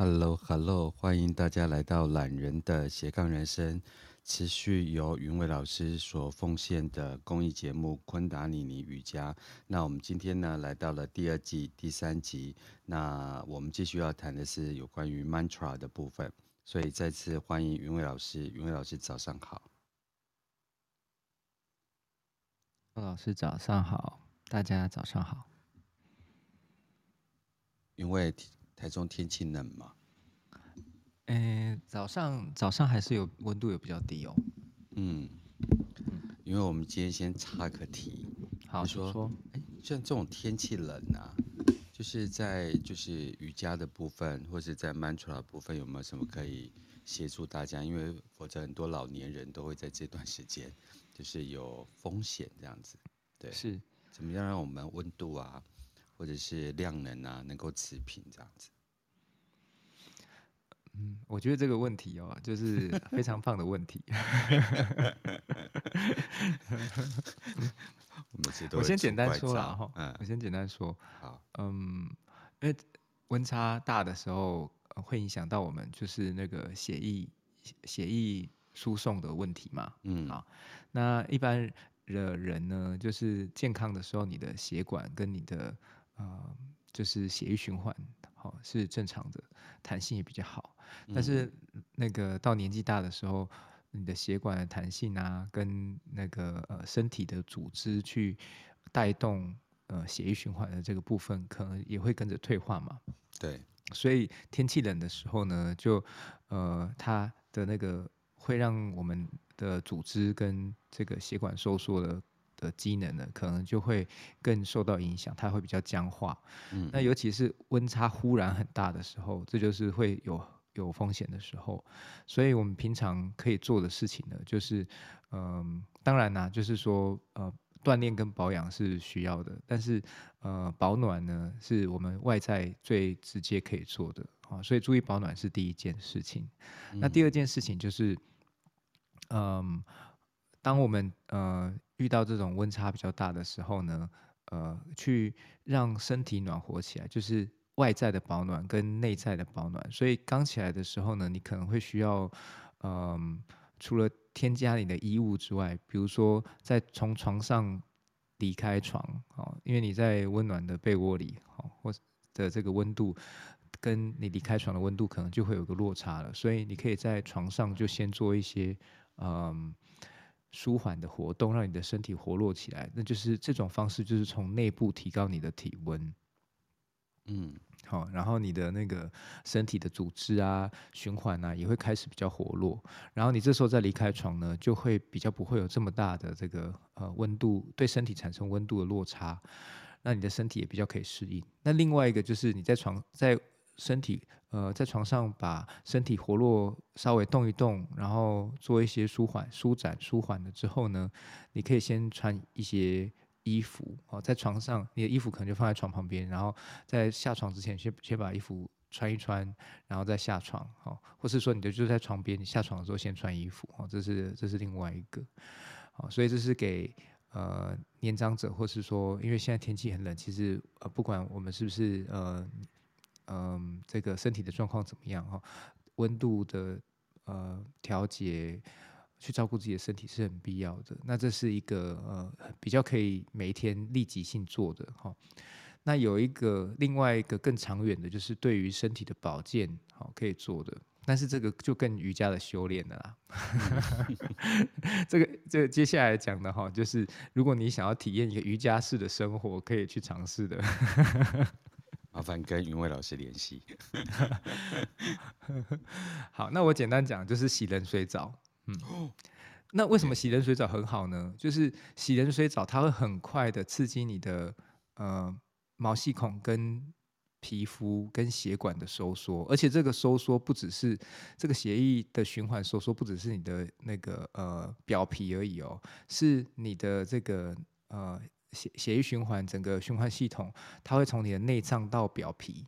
Hello，Hello，hello, 欢迎大家来到懒人的斜杠人生，持续由云伟老师所奉献的公益节目昆达里尼瑜伽。那我们今天呢，来到了第二季第三集。那我们继续要谈的是有关于 mantra 的部分，所以再次欢迎云伟老师。云伟老师早上好。老师早上好，大家早上好。因为台中天气冷吗？诶，早上早上还是有温度，有比较低哦。嗯，因为我们今天先插个题，好说，说，诶，像这种天气冷啊，就是在就是瑜伽的部分，或是在 mantra 的部分，有没有什么可以协助大家？因为否则很多老年人都会在这段时间 就是有风险这样子。对，是怎么样让我们温度啊？或者是量能啊，能够持平这样子。嗯，我觉得这个问题哦，就是非常棒的问题。我 先简单说了哈，嗯，我先简单说。好，嗯，因为温差大的时候，会影响到我们就是那个血液血液输送的问题嘛。嗯，好，那一般的人呢，就是健康的时候，你的血管跟你的呃，就是血液循环好是正常的，弹性也比较好。但是那个到年纪大的时候，你的血管的弹性啊，跟那个呃身体的组织去带动呃血液循环的这个部分，可能也会跟着退化嘛。对，所以天气冷的时候呢，就呃它的那个会让我们的组织跟这个血管收缩的。的机能呢，可能就会更受到影响，它会比较僵化。嗯，那尤其是温差忽然很大的时候，这就是会有有风险的时候。所以我们平常可以做的事情呢，就是，嗯、呃，当然啦，就是说，呃，锻炼跟保养是需要的，但是，呃，保暖呢，是我们外在最直接可以做的啊。所以注意保暖是第一件事情。嗯、那第二件事情就是，嗯、呃，当我们呃。遇到这种温差比较大的时候呢，呃，去让身体暖和起来，就是外在的保暖跟内在的保暖。所以刚起来的时候呢，你可能会需要，嗯、除了添加你的衣物之外，比如说在从床上离开床，哦，因为你在温暖的被窝里，哦，或的这个温度，跟你离开床的温度可能就会有个落差了。所以你可以在床上就先做一些，嗯、舒缓的活动，让你的身体活络起来，那就是这种方式，就是从内部提高你的体温。嗯，好，然后你的那个身体的组织啊、循环啊，也会开始比较活络。然后你这时候再离开床呢，就会比较不会有这么大的这个呃温度对身体产生温度的落差，那你的身体也比较可以适应。那另外一个就是你在床在。身体呃，在床上把身体活络，稍微动一动，然后做一些舒缓、舒展、舒缓了之后呢，你可以先穿一些衣服哦，在床上你的衣服可能就放在床旁边，然后在下床之前先先把衣服穿一穿，然后再下床哦，或是说你就就在床边，你下床的时候先穿衣服哦，这是这是另外一个，哦，所以这是给呃年长者，或是说因为现在天气很冷，其实呃不管我们是不是呃。嗯，这个身体的状况怎么样哈？温度的呃调节，去照顾自己的身体是很必要的。那这是一个呃比较可以每一天立即性做的哈。那有一个另外一个更长远的，就是对于身体的保健好可以做的。但是这个就更瑜伽的修炼了啦。这个这个接下来讲的哈，就是如果你想要体验一个瑜伽式的生活，可以去尝试的。麻烦跟云伟老师联系。好，那我简单讲，就是洗冷水澡。嗯，那为什么洗冷水澡很好呢？就是洗冷水澡，它会很快的刺激你的呃毛细孔跟皮肤跟血管的收缩，而且这个收缩不只是这个血液的循环收缩，不只是你的那个呃表皮而已哦，是你的这个呃。血血液循环，整个循环系统，它会从你的内脏到表皮，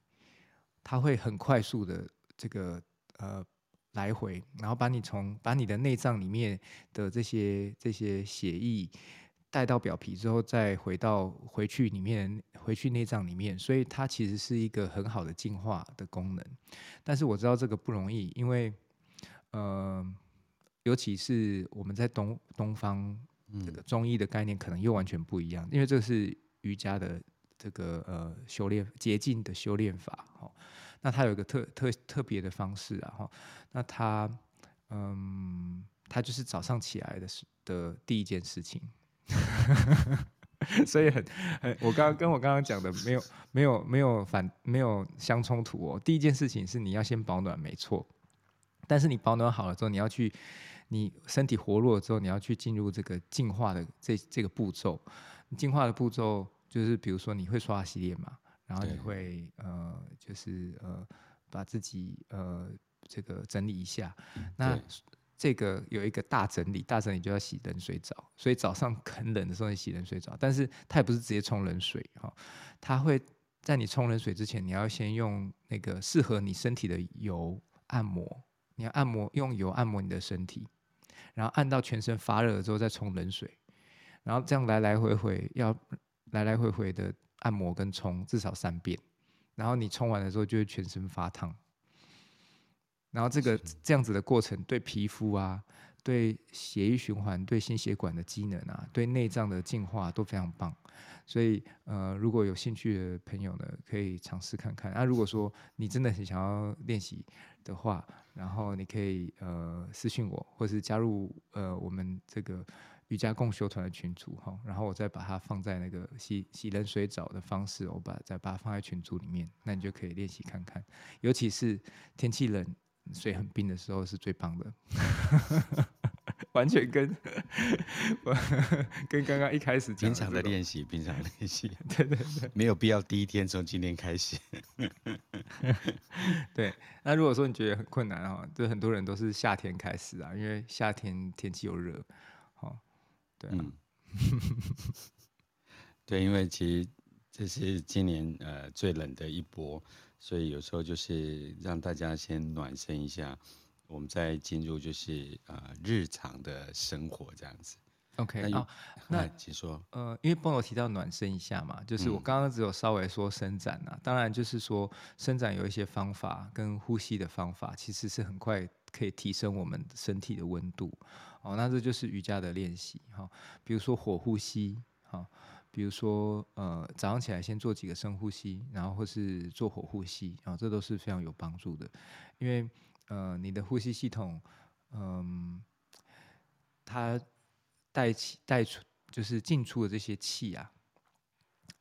它会很快速的这个呃来回，然后把你从把你的内脏里面的这些这些血液带到表皮之后，再回到回去里面，回去内脏里面，所以它其实是一个很好的净化的功能。但是我知道这个不容易，因为呃，尤其是我们在东东方这个中医的概念可能又完全不一样，因为这个是瑜伽的这个呃修炼捷径的修炼法哈。那它有一个特特特别的方式啊哈，那它嗯，它就是早上起来的时的第一件事情。所以很很，我刚跟我刚刚讲的没有没有没有反没有相冲突哦。第一件事情是你要先保暖，没错。但是你保暖好了之后，你要去你身体活络之后，你要去进入这个净化的这这个步骤。净化的步骤就是，比如说你会刷洗脸嘛，然后你会呃，就是呃，把自己呃这个整理一下。那这个有一个大整理，大整理就要洗冷水澡，所以早上 很冷的时候你洗冷水澡，但是它也不是直接冲冷水哈，它会在你冲冷水之前，你要先用那个适合你身体的油按摩，你要按摩用油按摩你的身体，然后按到全身发热了之后再冲冷水，然后这样来来回回要来来回回的按摩跟冲至少三遍，然后你冲完的时候就会全身发烫。然后这个这样子的过程，对皮肤啊，对血液循环，对心血管的机能啊，对内脏的净化都非常棒。所以呃，如果有兴趣的朋友呢，可以尝试看看。那、啊、如果说你真的很想要练习的话，然后你可以呃私信我，或是加入呃我们这个瑜伽共修团的群组哈。然后我再把它放在那个洗洗冷水澡的方式，我把再把它放在群组里面，那你就可以练习看看。尤其是天气冷。水很冰的时候是最棒的，完全跟 跟刚刚一开始讲平常的练习，平常的练习，对对对，没有必要第一天从今天开始。对，那如果说你觉得很困难哈，就很多人都是夏天开始啊，因为夏天天气又热，好，对、啊嗯，对，因为其实这是今年呃最冷的一波。所以有时候就是让大家先暖身一下，我们再进入就是呃日常的生活这样子。OK，那、哦、那请说。呃，因为朋友提到暖身一下嘛，就是我刚刚只有稍微说伸展啊，嗯、当然就是说伸展有一些方法跟呼吸的方法，其实是很快可以提升我们身体的温度。哦，那这就是瑜伽的练习哈、哦，比如说火呼吸，哈、哦。比如说，呃，早上起来先做几个深呼吸，然后或是做火呼吸，啊，这都是非常有帮助的。因为，呃，你的呼吸系统，嗯、呃，它带气带出就是进出的这些气啊，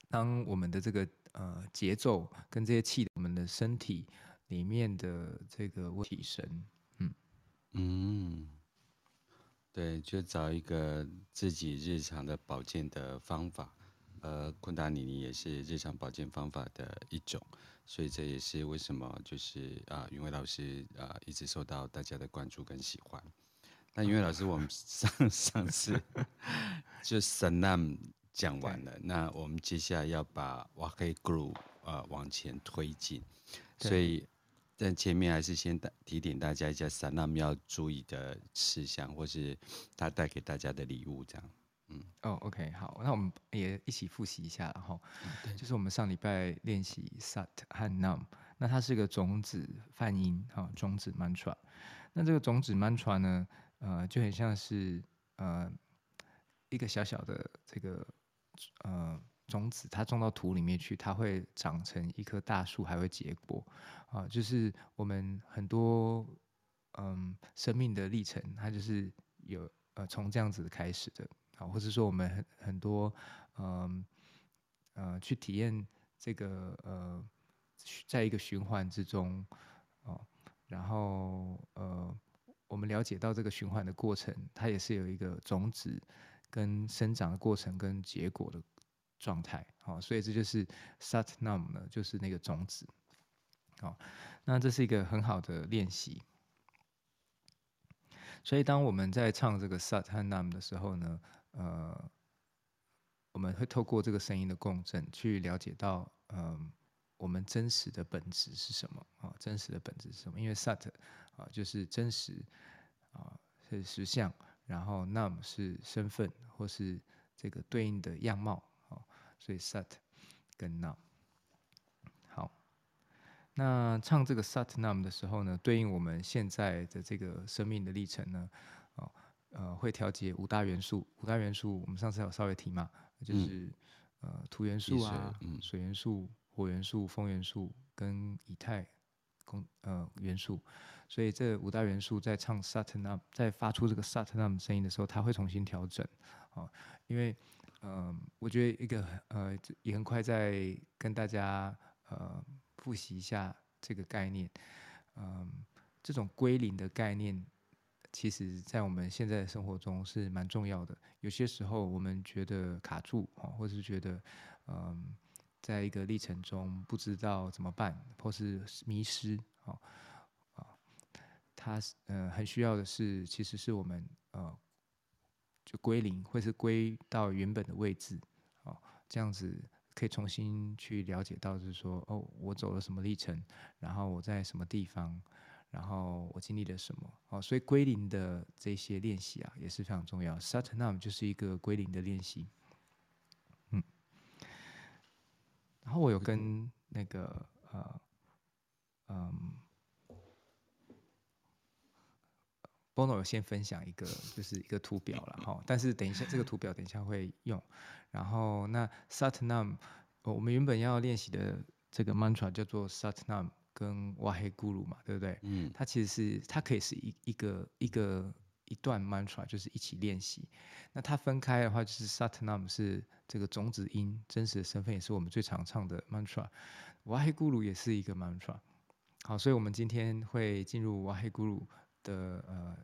当我们的这个呃节奏跟这些气，我们的身体里面的这个问题神，嗯嗯，对，就找一个自己日常的保健的方法。呃，昆达里尼也是日常保健方法的一种，所以这也是为什么就是啊，云伟老师啊一直受到大家的关注跟喜欢。那云伟老师，我们 上上次就 Satnam 讲完了，那我们接下来要把 Waheguru 啊往前推进，所以在前面还是先提点大家一下 Satnam 要注意的事项，或是他带给大家的礼物这样。嗯，哦、oh，OK，好，那我们也一起复习一下，然后，就是我们上礼拜练习 Sat 和 Nam，那它是一个种子梵音，哈，种子 mantra，那这个种子 mantra 呢，呃，就很像是呃一个小小的这个呃种子，它种到土里面去，它会长成一棵大树，还会结果，啊，就是我们很多嗯、生命的历程，它就是有呃从这样子开始的。啊，或者说我们很很多，嗯呃，去体验这个呃，在一个循环之中，哦，然后呃，我们了解到这个循环的过程，它也是有一个种子跟生长的过程跟结果的状态，好，哦，所以这就是 Satnam 呢，就是那个种子，好，哦，那这是一个很好的练习。所以当我们在唱这个 Sat 和 Nam 的时候呢，呃，我们会透过这个声音的共振，去了解到，嗯、我们真实的本质是什么啊？真实的本质是什么？因为 Sat 啊，就是真实啊，是实相，然后 Nam 是身份或是这个对应的样貌。好，所以 Sat 跟 Nam。好，那唱这个 Sat Nam 的时候呢，对应我们现在的这个生命的历程呢，哦，呃，会调节五大元素。五大元素我们上次有稍微提嘛，就是、嗯、呃土元素啊、水，嗯、水元素、火元素、风元素跟以太。公呃元素，所以这五大元素在唱 Satnam，在发出这个 Satnam 声音的时候，它会重新调整，哦，因为嗯、我觉得一个呃也很快再跟大家呃复习一下这个概念，嗯、这种归零的概念，其实在我们现在的生活中是蛮重要的。有些时候我们觉得卡住啊，或是觉得嗯。在一个历程中，不知道怎么办，或是迷失，啊、哦，啊，他呃很需要的是，其实是我们呃就归零，或是归到原本的位置，哦，这样子可以重新去了解到，就是说，哦，我走了什么历程，然后我在什么地方，然后我经历了什么，哦，所以归零的这些练习啊，也是非常重要。Satnam 就是一个归零的练习。嗯然后我有跟那个呃嗯，Bono 有先分享一个，就是一个图表了哈。但是等一下这个图表等一下会用。然后那 Satnam，我们原本要练习的这个 mantra 叫做 Satnam 跟 Waheguru 嘛，对不对？嗯。它其实是它可以是一一个一个一段 mantra，就是一起练习。那它分开的话，就是 Satnam 是。这个种子音真实的身份也是我们最常唱的 mantra，瓦黑咕噜也是一个 mantra。好，所以我们今天会进入瓦黑咕噜的呃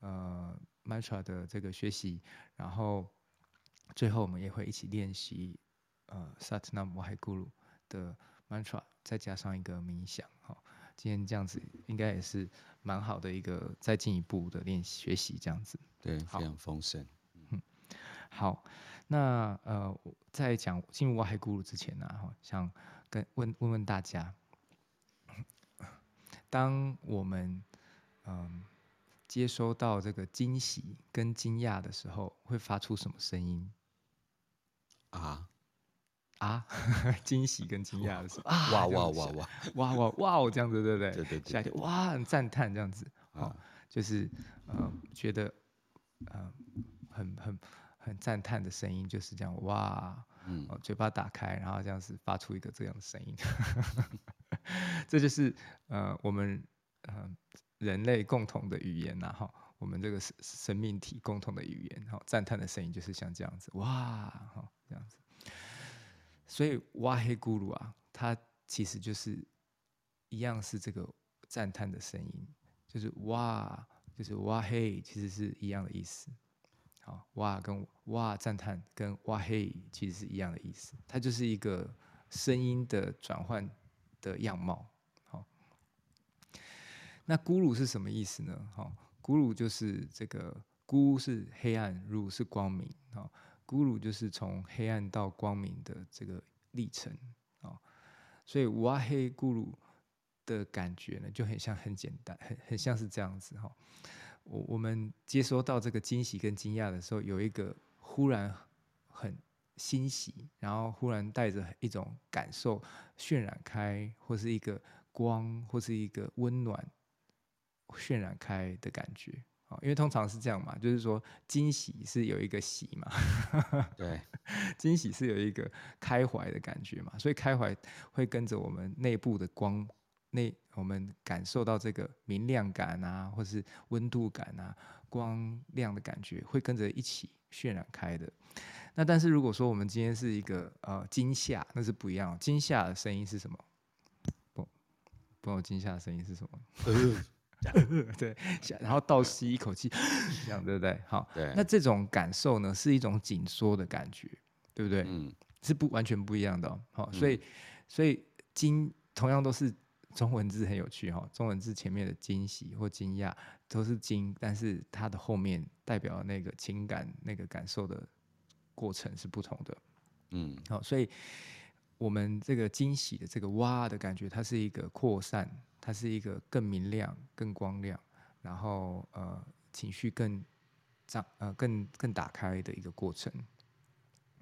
呃 mantra 的这个学习，然后最后我们也会一起练习呃 Satnam 瓦黑咕噜的 mantra，再加上一个冥想。好，今天这样子应该也是蛮好的一个再进一步的练习学习这样子。对，非常丰盛。嗯，好。那呃，在讲进入哇嘿咕噜之前呢，哈，想跟问问问大家，当我们接收到这个惊喜跟惊讶的时候，会发出什么声音？啊啊！惊喜跟惊讶的时候啊！哇哇哇哇！哇哇哇！这样子 对不对？对对对。哇！赞叹这样子啊，就是呃，觉得嗯，很很很赞叹的声音，就是这样哇！嗯，嘴巴打开，然后这样子发出一个这样的声音，这就是呃，我们嗯。人类共同的语言呐，哈，我们这个生生命体共同的语言，哈，赞叹的声音就是像这样子，哇，哈，这样子，所以哇嘿咕噜啊，它其实就是一样是这个赞叹的声音，就是哇，就是哇嘿，其实是一样的意思。好，哇跟哇赞叹跟哇嘿其实是一样的意思，它就是一个声音的转换的样貌。那咕噜是什么意思呢？好，咕噜就是这个咕是黑暗，噜是光明。好，咕噜就是从黑暗到光明的这个历程。啊，所以哇黑咕噜的感觉呢，就很像很简单，很很像是这样子哈。我我们接收到这个惊喜跟惊讶的时候，有一个忽然很欣喜，然后忽然带着一种感受渲染开，或是一个光，或是一个温暖渲染开的感觉。因为通常是这样嘛，就是说惊喜是有一个喜嘛，对，惊喜是有一个开怀的感觉嘛，所以开怀会跟着我们内部的光。那我们感受到这个明亮感啊，或是温度感啊，光亮的感觉会跟着一起渲染开的。那但是如果说我们今天是一个呃惊吓，那是不一样。惊吓的声音是什么？不，不，惊吓的声音是什么？对，然后倒吸一口气，这样对不对？好，对。那这种感受呢，是一种紧缩的感觉，对不对？嗯，是不完全不一样的哦。好，所以所以惊同样都是。中文字很有趣哈，中文字前面的惊喜或惊讶都是惊，但是它的后面代表那个情感、那个感受的过程是不同的。嗯，好，所以我们这个惊喜的这个哇的感觉，它是一个扩散，它是一个更明亮、更光亮，然后呃情绪更张呃更更打开的一个过程。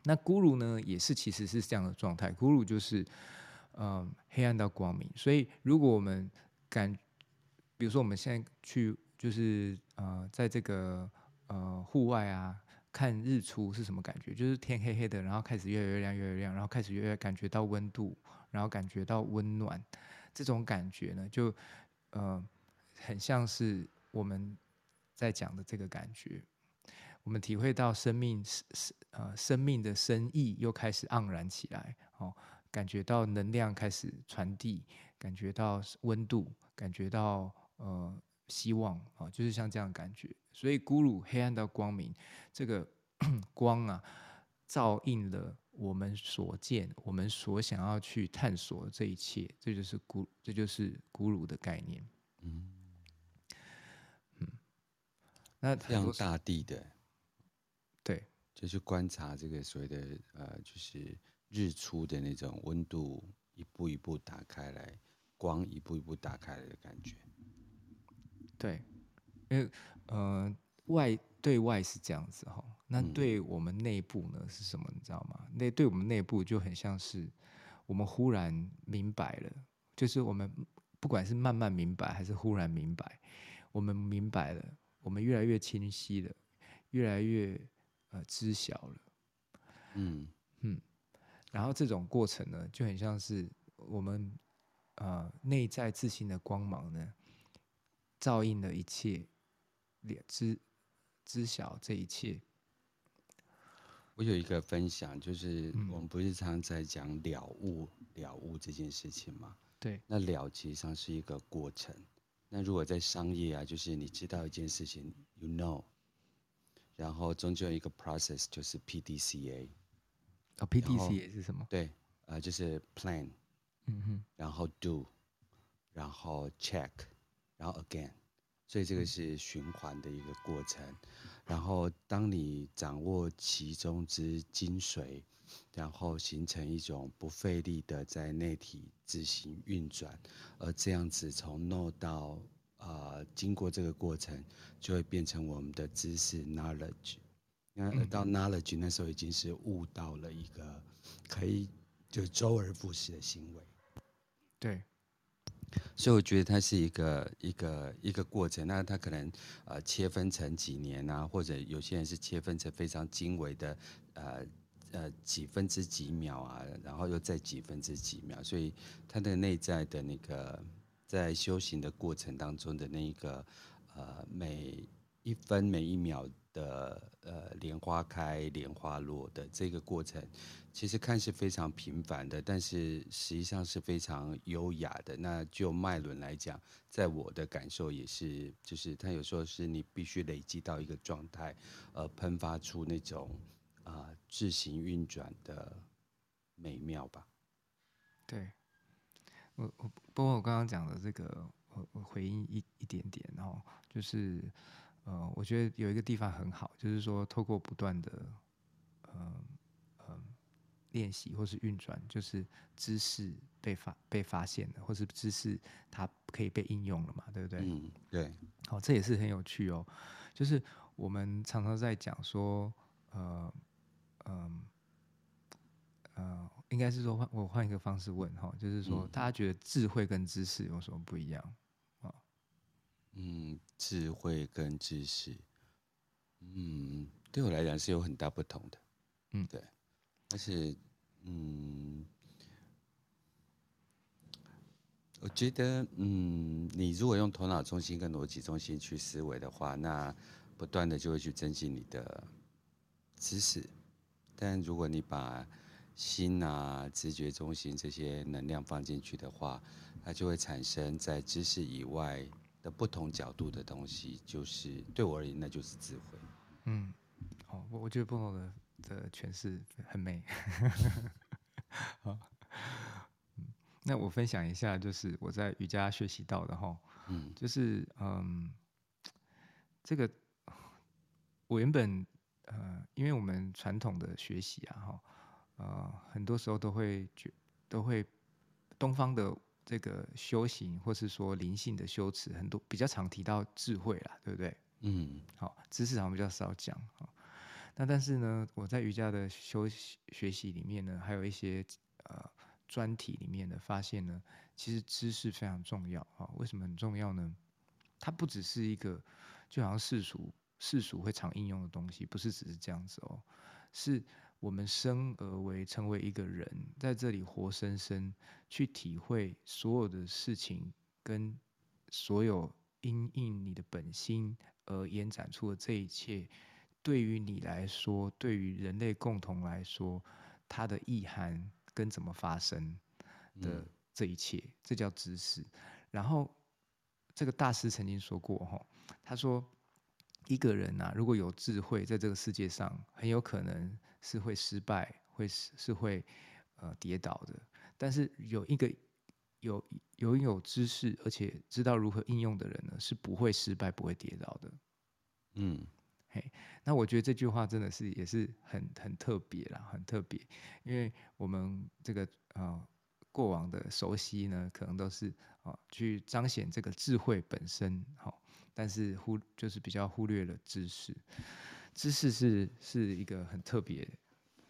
那咕噜呢，也是其实是这样的状态。咕噜就是，呃，黑暗到光明。所以，如果我们感，比如说我们现在去，就是呃，在这个呃户外啊，看日出是什么感觉？就是天黑黑的，然后开始越来越亮，越来越亮，然后开始越来越感觉到温度，然后感觉到温暖。这种感觉呢，就呃，很像是我们在讲的这个感觉。我们体会到生命是是呃生命的深意又开始盎然起来，哦，感觉到能量开始传递，感觉到温度，感觉到呃希望啊，就是像这样的感觉。所以，咕噜黑暗到光明，这个 光啊，照应了我们所见，我们所想要去探索的这一切，这就是咕，这就是咕噜的概念。嗯嗯，那像大地的。对，就去观察这个所谓的呃，就是日出的那种温度一步一步打开来，光一步一步打开来的感觉。对，因为呃外对外是这样子哈，那对我们内部呢是什么？你知道吗？那对我们内部就很像是我们忽然明白了，就是我们不管是慢慢明白还是忽然明白，我们明白了，我们越来越清晰了，越来越。呃，知晓了，嗯嗯，然后这种过程呢，就很像是我们呃内在自信的光芒呢，照应了一切，知知晓这一切。我有一个分享，就是我们不是常常在讲了悟、了悟这件事情吗？对，那了其实上是一个过程。那如果在商业啊，就是你知道一件事情，you know。然后中间有一个 process 就是 PDCA，哦，PDCA 是什么？对，呃，就是 plan，嗯哼，然后 do，然后 check，然后 again，所以这个是循环的一个过程。嗯、然后当你掌握其中之精髓，然后形成一种不费力的在内体自行运转，而这样子从 know 到。啊、呃，经过这个过程，就会变成我们的知识 knowledge。那到 knowledge 那时候已经是悟到了一个可以就周而复始的行为。对，所以我觉得它是一个一个一个过程。那它可能呃切分成几年啊，或者有些人是切分成非常精微的呃呃几分之几秒啊，然后又在几分之几秒，所以它的内在的那个。在修行的过程当中的那一个，呃，每一分每一秒的呃莲花开莲花落的这个过程，其实看似非常平凡的，但是实际上是非常优雅的。那就脉轮来讲，在我的感受也是，就是它有时候是你必须累积到一个状态，呃，喷发出那种啊、自行运转的美妙吧。对。我我包括我刚刚讲的这个，我我回应一一点点，然后就是，呃，我觉得有一个地方很好，就是说透过不断的，嗯、呃、嗯、呃、练习或是运转，就是知识被发被发现了，或是知识它可以被应用了嘛，对不对？嗯，对。好，这也是很有趣哦。就是我们常常在讲说，呃，嗯、呃。呃，应该是说换我换一个方式问哈，就是说大家觉得智慧跟知识有什么不一样啊？嗯，智慧跟知识，嗯，对我来讲是有很大不同的。嗯，对，但是嗯，我觉得嗯，你如果用头脑中心跟逻辑中心去思维的话，那不断的就会去增进你的知识，但如果你把心啊，直觉中心这些能量放进去的话，它就会产生在知识以外的不同角度的东西。就是对我而言，那就是智慧。嗯，好，我我觉得波诺的的诠释很美。好，那我分享一下，就是我在瑜伽学习到的哈，嗯，就是嗯，这个我原本呃，因为我们传统的学习啊，哈。呃，很多时候都会觉都会东方的这个修行，或是说灵性的修持，很多比较常提到智慧啦，对不对？嗯，好，知识上比较少讲。那但是呢，我在瑜伽的修习学习里面呢，还有一些呃专题里面的，发现呢，其实知识非常重要啊。为什么很重要呢？它不只是一个，就好像世俗世俗会常应用的东西，不是只是这样子哦，是我们生而为成为一个人，在这里活生生去体会所有的事情，跟所有因应你的本心而延展出的这一切，对于你来说，对于人类共同来说，它的意涵跟怎么发生的这一切，嗯、这叫知识。然后。这个大师曾经说过，哈，他说，一个人呐，如果有智慧，在这个世界上，很有可能是会失败，会是是会呃跌倒的。但是有一个有拥有知识，而且知道如何应用的人呢，是不会失败，不会跌倒的。嗯，嘿，那我觉得这句话真的是也是很很特别啦，很特别，因为我们这个啊。呃过往的熟悉呢，可能都是啊，去彰显这个智慧本身，好，但是忽就是比较忽略了知识。知识是是一个很特别，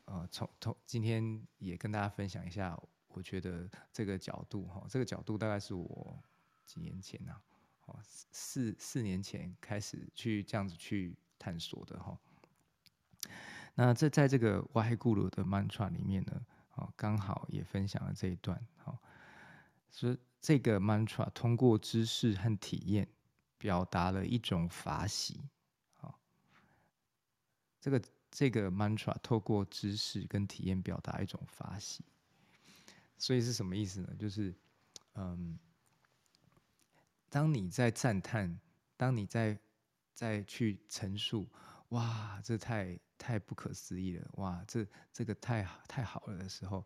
呃，从从今天也跟大家分享一下，我觉得这个角度哈，这个角度大概是我几年前呐，哦，四四年前开始去这样子去探索的哈。那这在这个哇嘿咕噜的 mantra 里面呢。哦，刚好也分享了这一段。好，所以这个 mantra 通过知识和体验，表达了一种法喜。好，这个这个 mantra 透过知识跟体验，表达一种法喜。所以是什么意思呢？就是，嗯，当你在赞叹，当你在在去陈述，哇，这太。太不可思议了，哇！这这个太太好了的时候，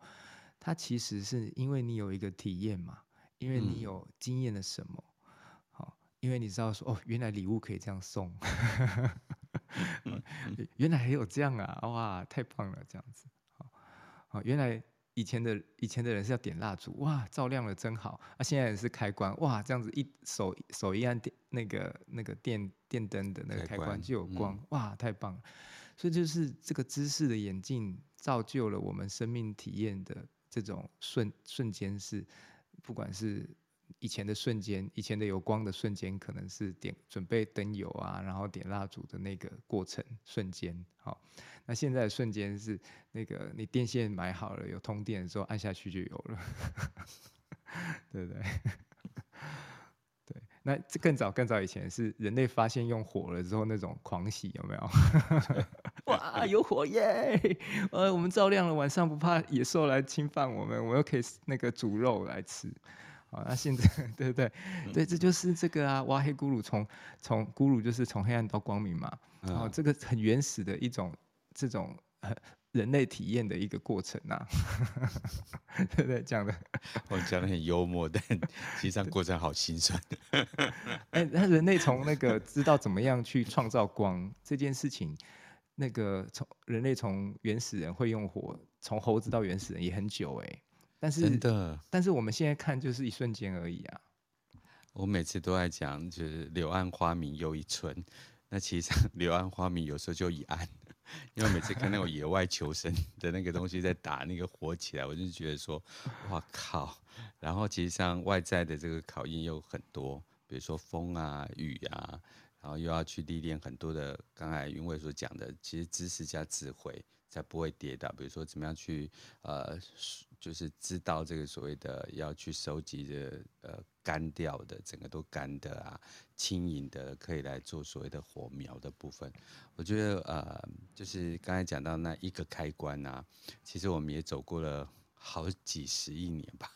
它其实是因为你有一个体验嘛，因为你有经验了什么，好、嗯，因为你知道说哦，原来礼物可以这样送，原来还有这样啊，哇，太棒了，这样子，好，好，原来。以前的以前的人是要点蜡烛，哇，照亮了真好。啊，现在也是开关，哇，这样子一手手一按电那个那个电电灯的那个开关就有光，嗯、哇，太棒了。所以就是这个知识的演进，造就了我们生命体验的这种瞬瞬间是，不管是。以前的瞬间，以前的有光的瞬间，可能是点准备灯油啊，然后点蜡烛的那个过程瞬间。好，那现在的瞬间是那个你电线买好了，有通电的时候按下去就有了，对不对？对，那这更早更早以前是人类发现用火了之后那种狂喜，有没有？哇，有火耶！呃，我们照亮了，晚上不怕野兽来侵犯我们，我又可以那个煮肉来吃。啊，那现在 对不对？对，这就是这个啊，挖黑咕噜从从咕噜就是从黑暗到光明嘛。然后这个很原始的一种这种人类体验的一个过程啊，对不对？讲的我 讲的很幽默，但实际上过程好心酸。哎，那人类从那个知道怎么样去创造光这件事情，那个从人类从原始人会用火，从猴子到原始人也很久哎。但是真的，但是我们现在看就是一瞬间而已啊。我每次都在讲，就是柳暗花明又一村。那其实柳暗花明有时候就一暗，因为每次看那种野外求生的那个东西在打那个火起来，我就觉得说，哇靠！然后其实像外在的这个考验又很多，比如说风啊、雨啊，然后又要去历练很多的。刚才云伟所讲的，其实知识加智慧才不会跌倒。比如说怎么样去呃。就是知道这个所谓的要去收集的呃干掉的整个都干的啊，轻盈的可以来做所谓的火苗的部分。我觉得呃，就是刚才讲到那一个开关啊，其实我们也走过了好几十亿年吧。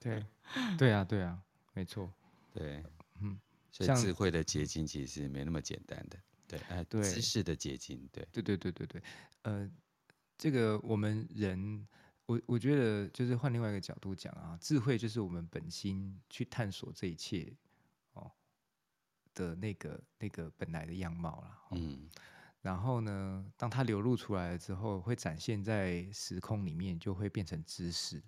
对，对啊，对啊，没错，对，嗯，所以智慧的结晶其实是没那么简单的，对，哎、呃，对，知识的结晶，对，对对对对对，呃，这个我们人。我我觉得就是换另外一个角度讲啊，智慧就是我们本心去探索这一切哦的那个那个本来的样貌啦。嗯，然后呢，当它流露出来了之后，会展现在时空里面，就会变成知识。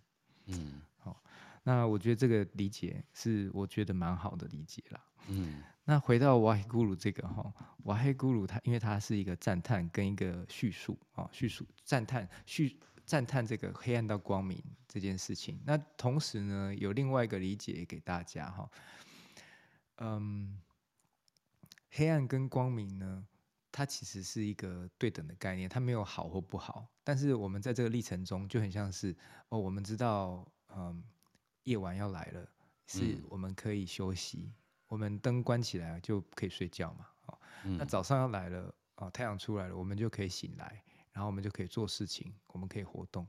嗯，好，那我觉得这个理解是我觉得蛮好的理解啦。嗯，那回到瓦黑咕噜这个哈，瓦黑咕噜它因为它是一个赞叹跟一个叙述啊，叙述赞叹叙赞叹这个黑暗到光明这件事情。那同时呢，有另外一个理解给大家哈，嗯，黑暗跟光明呢，它其实是一个对等的概念，它没有好或不好。但是我们在这个历程中，就很像是哦，我们知道，嗯，夜晚要来了，是我们可以休息，嗯、我们灯关起来就可以睡觉嘛。哦，嗯、那早上要来了，哦，太阳出来了，我们就可以醒来，然后我们就可以做事情，我们可以活动。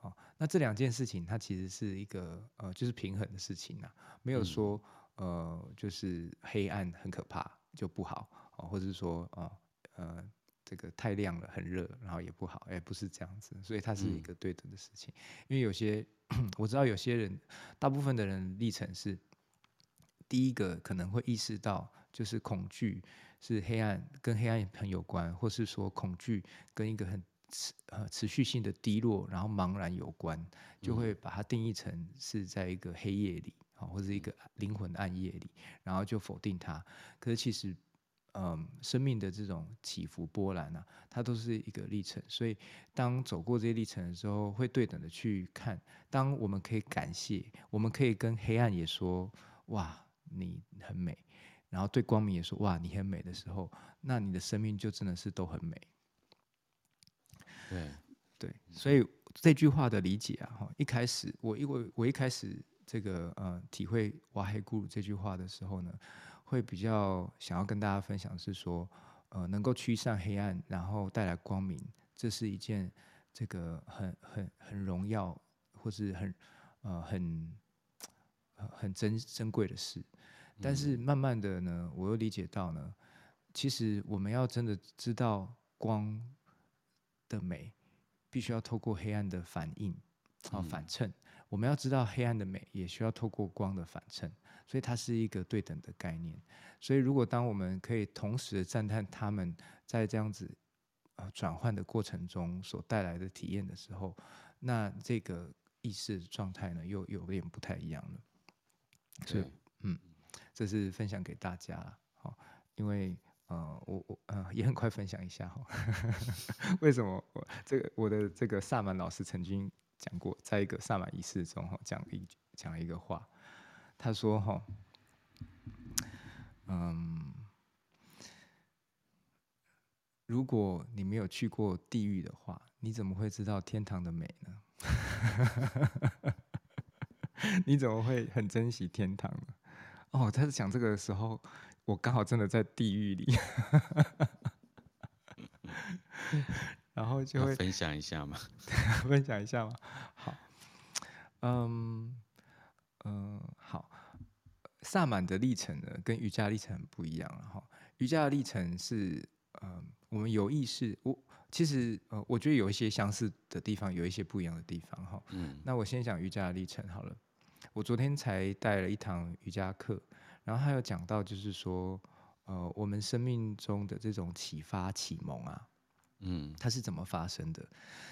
哦，那这两件事情，它其实是一个呃，就是平衡的事情呐，没有说呃，就是黑暗很可怕就不好，哦，或者是说啊。呃呃，这个太亮了，很热，然后也不好，哎，不是这样子，所以它是一个对等的事情。嗯、因为有些 我知道有些人，大部分的人历程是第一个可能会意识到，就是恐惧是黑暗，跟黑暗很有关，或是说恐惧跟一个很持呃持续性的低落，然后茫然有关，就会把它定义成是在一个黑夜里，啊或者一个灵魂暗夜里，然后就否定它。可是其实。嗯，生命的这种起伏波澜啊，它都是一个历程。所以，当走过这些历程的时候，会对等的去看。当我们可以感谢，我们可以跟黑暗也说：“哇，你很美。”然后对光明也说：“哇，你很美”的时候，那你的生命就真的是都很美。对对，所以这句话的理解啊，哈，一开始我因为我一开始这个呃体会瓦黑咕噜这句话的时候呢。会比较想要跟大家分享是说，呃，能够驱散黑暗，然后带来光明，这是一件这个很很很荣耀，或是很呃很很珍珍贵的事。但是慢慢的呢，我又理解到呢，其实我们要真的知道光的美，必须要透过黑暗的反应啊反衬。我们要知道黑暗的美，也需要透过光的反衬。所以它是一个对等的概念。所以如果当我们可以同时赞叹他们在这样子呃转换的过程中所带来的体验的时候，那这个意识状态呢，又有点不太一样了。所以对嗯，这是分享给大家。好，因为呃我我呃也很快分享一下哈。为什么我这个我的这个萨满老师曾经讲过，在一个萨满仪式中哈讲一讲了一个话。他说：“哈，嗯，如果你没有去过地狱的话，你怎么会知道天堂的美呢？你怎么会很珍惜天堂呢？哦，他在讲这个的时候，我刚好真的在地狱里，然后就会分享一下嘛，分享一下嘛。好，嗯。”嗯，好。萨满的历程呢，跟瑜伽历程很不一样哈。瑜伽的历程是，呃，我们有意识。我其实，呃，我觉得有一些相似的地方，有一些不一样的地方哈。嗯。那我先讲瑜伽的历程好了。我昨天才带了一堂瑜伽课，然后还有讲到，就是说，呃，我们生命中的这种启发启蒙啊。嗯，它是怎么发生的？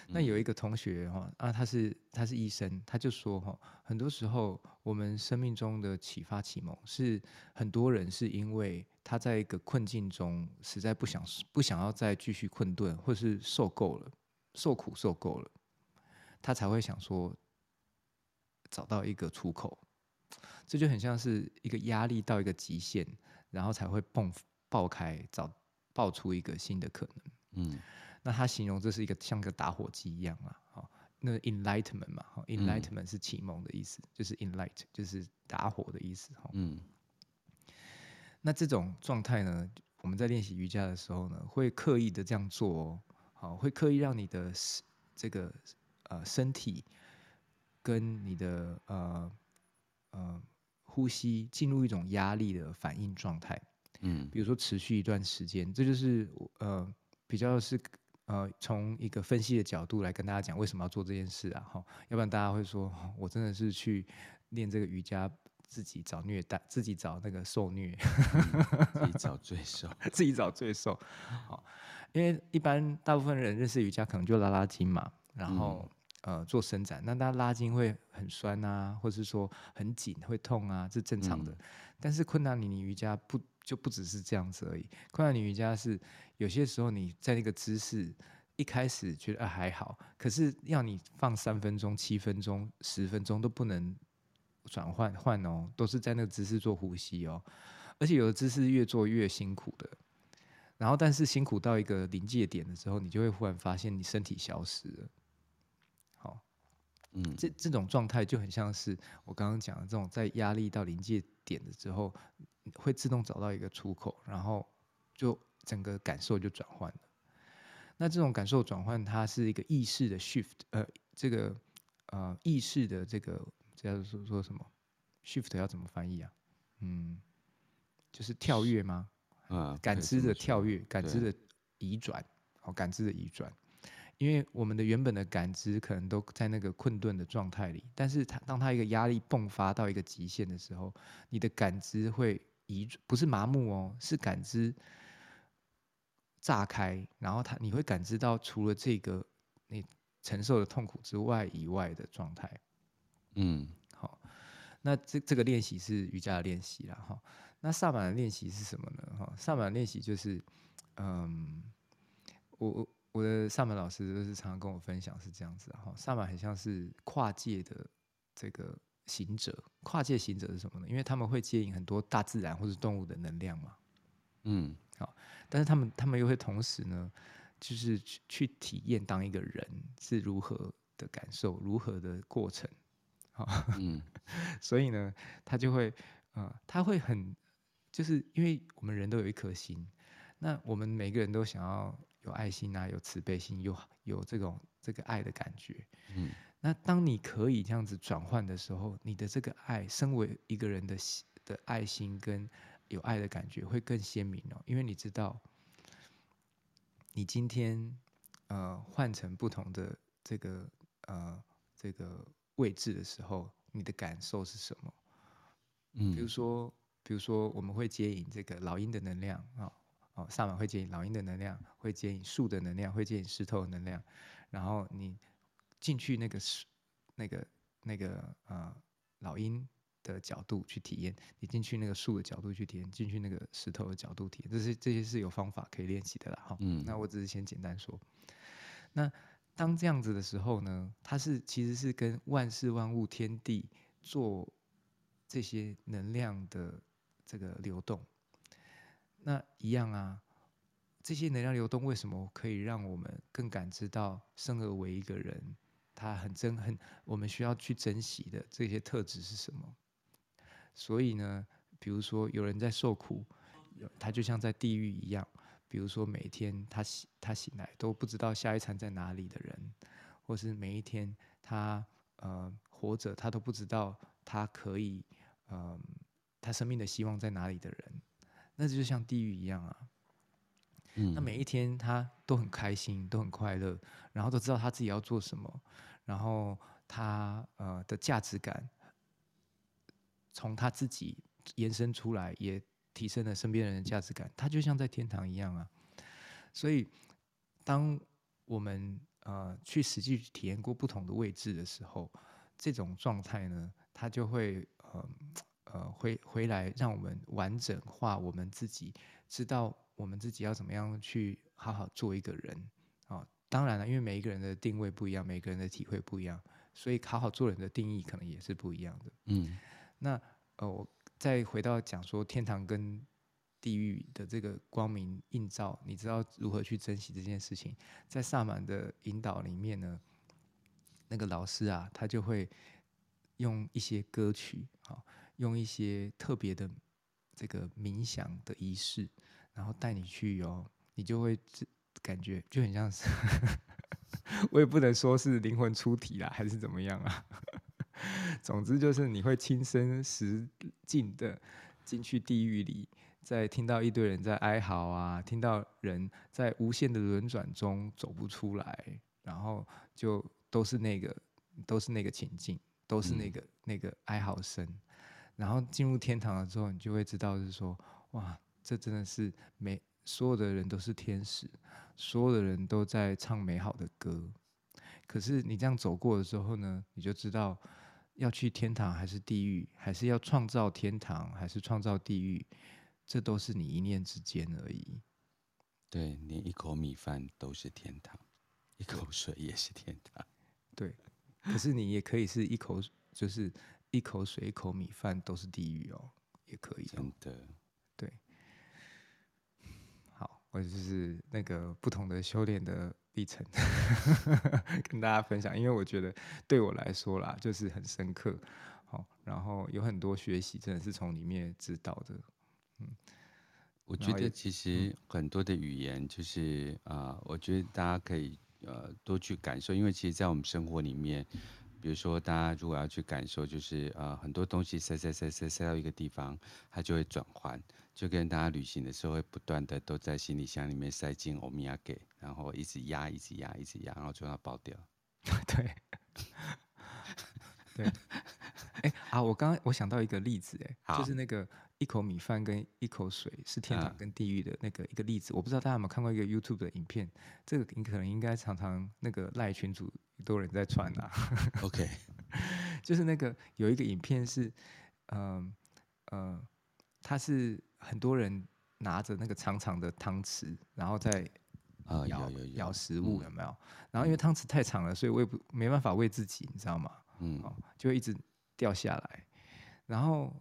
那有一个同学哈啊，他是他是医生，他就说哈，很多时候我们生命中的启发启蒙是很多人是因为他在一个困境中，实在不想不想要再继续困顿，或是受够了，受苦受够了，他才会想说找到一个出口。这就很像是一个压力到一个极限，然后才会迸爆开，找爆出一个新的可能。嗯。那他形容这是一个像个打火机一样啊，好，那 enlightenment 嘛，哦，enlightenment 是启蒙的意思，嗯、就是 enlight 就是打火的意思，哈，嗯。那这种状态呢，我们在练习瑜伽的时候呢，会刻意的这样做哦，好，会刻意让你的这个呃身体跟你的呃呃呼吸进入一种压力的反应状态，嗯，比如说持续一段时间，这就是呃比较是。呃，从一个分析的角度来跟大家讲为什么要做这件事啊？哈，要不然大家会说，我真的是去练这个瑜伽，自己找虐待，自己找那个受虐，自己找罪受，自己找罪受。好，因为一般大部分人认识瑜伽，可能就拉拉筋嘛，然后、嗯、呃做伸展。那它拉筋会很酸啊，或是说很紧会痛啊，这正常的。嗯、但是昆达里尼瑜伽不就不只是这样子而已。困难你瑜伽是有些时候你在那个姿势一开始觉得、啊、还好，可是要你放三分钟、七分钟、十分钟都不能转换换哦，都是在那个姿势做呼吸哦。而且有的姿势越做越辛苦的。然后，但是辛苦到一个临界点的时候，你就会忽然发现你身体消失了。好，嗯，这这种状态就很像是我刚刚讲的这种，在压力到临界点的时候，会自动找到一个出口，然后就整个感受就转换了。那这种感受转换，它是一个意识的 shift，呃，这个呃意识的这个叫做说什么 shift 要怎么翻译啊？嗯，就是跳跃吗？啊，感知的跳跃，感知的移转，哦，感知的移转，因为我们的原本的感知可能都在那个困顿的状态里，但是它当它一个压力迸发到一个极限的时候，你的感知会移，不是麻木哦，是感知炸开，然后它你会感知到除了这个你承受的痛苦之外以外的状态，嗯，好，那这这个练习是瑜伽的练习了哈。那萨满的练习是什么呢？哈，萨满练习就是，嗯，我我我的萨满老师就是常常跟我分享是这样子哈，萨满很像是跨界的这个行者，跨界行者是什么呢？因为他们会接引很多大自然或者动物的能量嘛，嗯，好，但是他们他们又会同时呢，就是去去体验当一个人是如何的感受，如何的过程，好，嗯，所以呢，他就会，呃，他会很。就是因为我们人都有一颗心，那我们每个人都想要有爱心啊，有慈悲心，有有这种这个爱的感觉。嗯，那当你可以这样子转换的时候，你的这个爱，身为一个人的的爱心跟有爱的感觉会更鲜明哦。因为你知道，你今天呃换成不同的这个呃这个位置的时候，你的感受是什么？嗯，比如说。比如说，我们会接引这个老鹰的能量啊，哦，萨满会接引老鹰的能量，会接引树的能量，会接引石头的能量。然后你进去那个树、那个、那个呃老鹰的角度去体验，你进去那个树的角度去体验，进去那个石头的角度体验，这些这些是有方法可以练习的啦。哈，嗯，那我只是先简单说。那当这样子的时候呢，它是其实是跟万事万物、天地做这些能量的。这个流动，那一样啊。这些能量流动为什么可以让我们更感知到生而为一个人，他很珍很我们需要去珍惜的这些特质是什么？所以呢，比如说有人在受苦，他就像在地狱一样。比如说每天他醒他醒来都不知道下一餐在哪里的人，或是每一天他呃活着他都不知道他可以嗯。呃他生命的希望在哪里的人，那就像地狱一样啊。嗯，那每一天他都很开心，都很快乐，然后都知道他自己要做什么，然后他呃的价值感从他自己延伸出来，也提升了身边人的价值感。他就像在天堂一样啊。所以，当我们呃去实际去体验过不同的位置的时候，这种状态呢，他就会呃。呃，回回来，让我们完整化我们自己，知道我们自己要怎么样去好好做一个人啊、哦。当然了，因为每一个人的定位不一样，每个人的体会不一样，所以好好做人的定义可能也是不一样的。嗯，那呃，我再回到讲说天堂跟地狱的这个光明映照，你知道如何去珍惜这件事情？在萨满的引导里面呢，那个老师啊，他就会用一些歌曲，啊、哦。用一些特别的这个冥想的仪式，然后带你去哦，你就会感觉就很像是，我也不能说是灵魂出体啦，还是怎么样啊？总之就是你会亲身实境的进去地狱里，在听到一堆人在哀嚎啊，听到人在无限的轮转中走不出来，然后就都是那个都是那个情境，都是那个、嗯、那个哀嚎声。然后进入天堂了之后，你就会知道，是说，哇，这真的是每所有的人都是天使，所有的人都在唱美好的歌。可是你这样走过的时候呢，你就知道，要去天堂还是地狱，还是要创造天堂还是创造地狱，这都是你一念之间而已。对，连一口米饭都是天堂，一口水也是天堂。对，可是你也可以是一口，就是一口水、一口米饭都是地狱哦，也可以。真的，对。好，我就是那个不同的修炼的历程，跟大家分享。因为我觉得对我来说啦，就是很深刻。好，然后有很多学习，真的是从里面知道的。嗯。我觉得其实很多的语言就是啊、呃，我觉得大家可以呃多去感受，因为其实，在我们生活里面，比如说大家如果要去感受，就是、呃、很多东西塞塞塞塞塞到一个地方，它就会转换，就跟大家旅行的时候会不断的都在行李箱里面塞进欧米亚给，然后一直压一直压一直压，然后就要爆掉。对，对，哎、欸、啊，我刚刚我想到一个例子，哎，就是那个。一口米饭跟一口水是天堂跟地狱的那个一个例子，我不知道大家有没有看过一个 YouTube 的影片，这个你可能应该常常那个赖群主都有人在传啊。OK，就是那个有一个影片是，嗯、呃、嗯、呃，他是很多人拿着那个长长的汤匙，然后在咬咬咬食物，有没有？然后因为汤匙太长了，所以我也不没办法喂自己，你知道吗？嗯，就一直掉下来，然后。